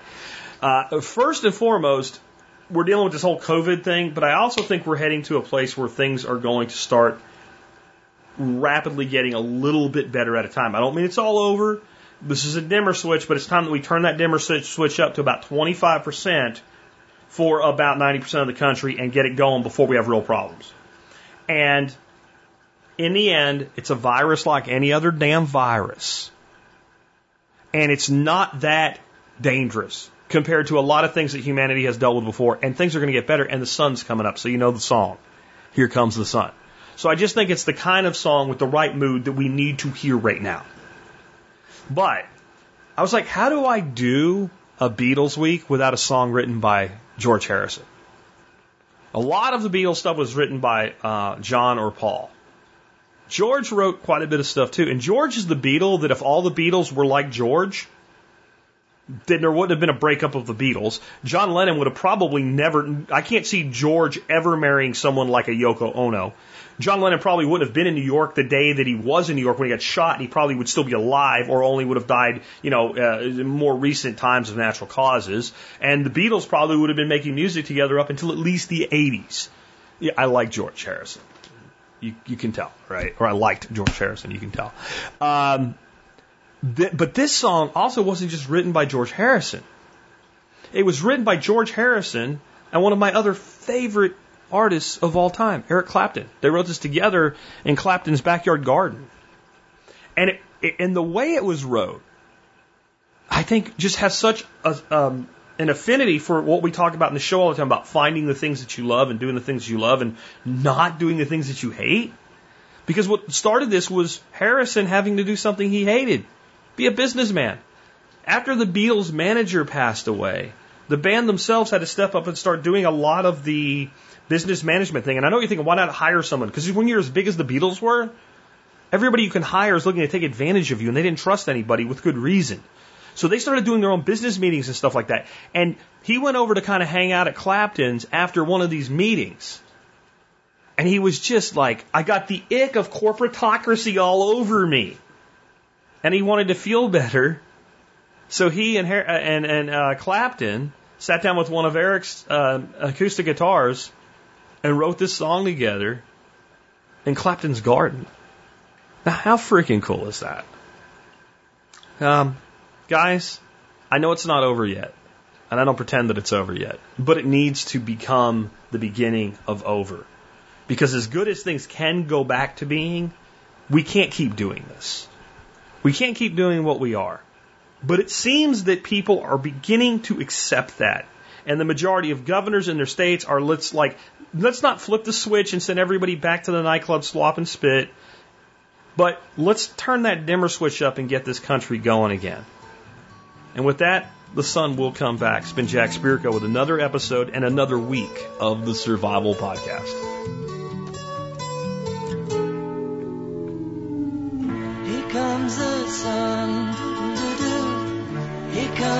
Uh, first and foremost, we're dealing with this whole COVID thing, but I also think we're heading to a place where things are going to start rapidly getting a little bit better at a time. I don't mean it's all over, this is a dimmer switch, but it's time that we turn that dimmer switch up to about 25% for about 90% of the country and get it going before we have real problems. And in the end, it's a virus like any other damn virus. And it's not that dangerous compared to a lot of things that humanity has dealt with before. And things are going to get better. And the sun's coming up. So you know the song. Here comes the sun. So I just think it's the kind of song with the right mood that we need to hear right now. But I was like, how do I do a Beatles week without a song written by George Harrison? A lot of the Beatles stuff was written by uh, John or Paul. George wrote quite a bit of stuff too. And George is the Beatle that if all the Beatles were like George, then there wouldn't have been a breakup of the Beatles. John Lennon would have probably never, I can't see George ever marrying someone like a Yoko Ono. John Lennon probably wouldn't have been in New York the day that he was in New York when he got shot, and he probably would still be alive, or only would have died, you know, uh, in more recent times of natural causes. And the Beatles probably would have been making music together up until at least the 80s. Yeah, I like George Harrison. You, you can tell, right? Or I liked George Harrison, you can tell. Um, th- but this song also wasn't just written by George Harrison. It was written by George Harrison and one of my other favorite artists of all time, Eric Clapton. They wrote this together in Clapton's backyard garden. And it, it, and the way it was wrote, I think just has such a, um, an affinity for what we talk about in the show all the time about finding the things that you love and doing the things you love and not doing the things that you hate. Because what started this was Harrison having to do something he hated be a businessman. After the Beatles' manager passed away, the band themselves had to step up and start doing a lot of the business management thing. And I know you're thinking, why not hire someone? Because when you're as big as the Beatles were, everybody you can hire is looking to take advantage of you, and they didn't trust anybody with good reason. So they started doing their own business meetings and stuff like that. And he went over to kind of hang out at Clapton's after one of these meetings. And he was just like, I got the ick of corporatocracy all over me. And he wanted to feel better. So he and, and, and uh, Clapton sat down with one of Eric's uh, acoustic guitars and wrote this song together in Clapton's garden. Now, how freaking cool is that? Um, guys, I know it's not over yet, and I don't pretend that it's over yet, but it needs to become the beginning of over. Because as good as things can go back to being, we can't keep doing this. We can't keep doing what we are. But it seems that people are beginning to accept that. And the majority of governors in their states are let's like let's not flip the switch and send everybody back to the nightclub slop and spit. But let's turn that dimmer switch up and get this country going again. And with that, the sun will come back. It's been Jack Spirko with another episode and another week of the Survival Podcast.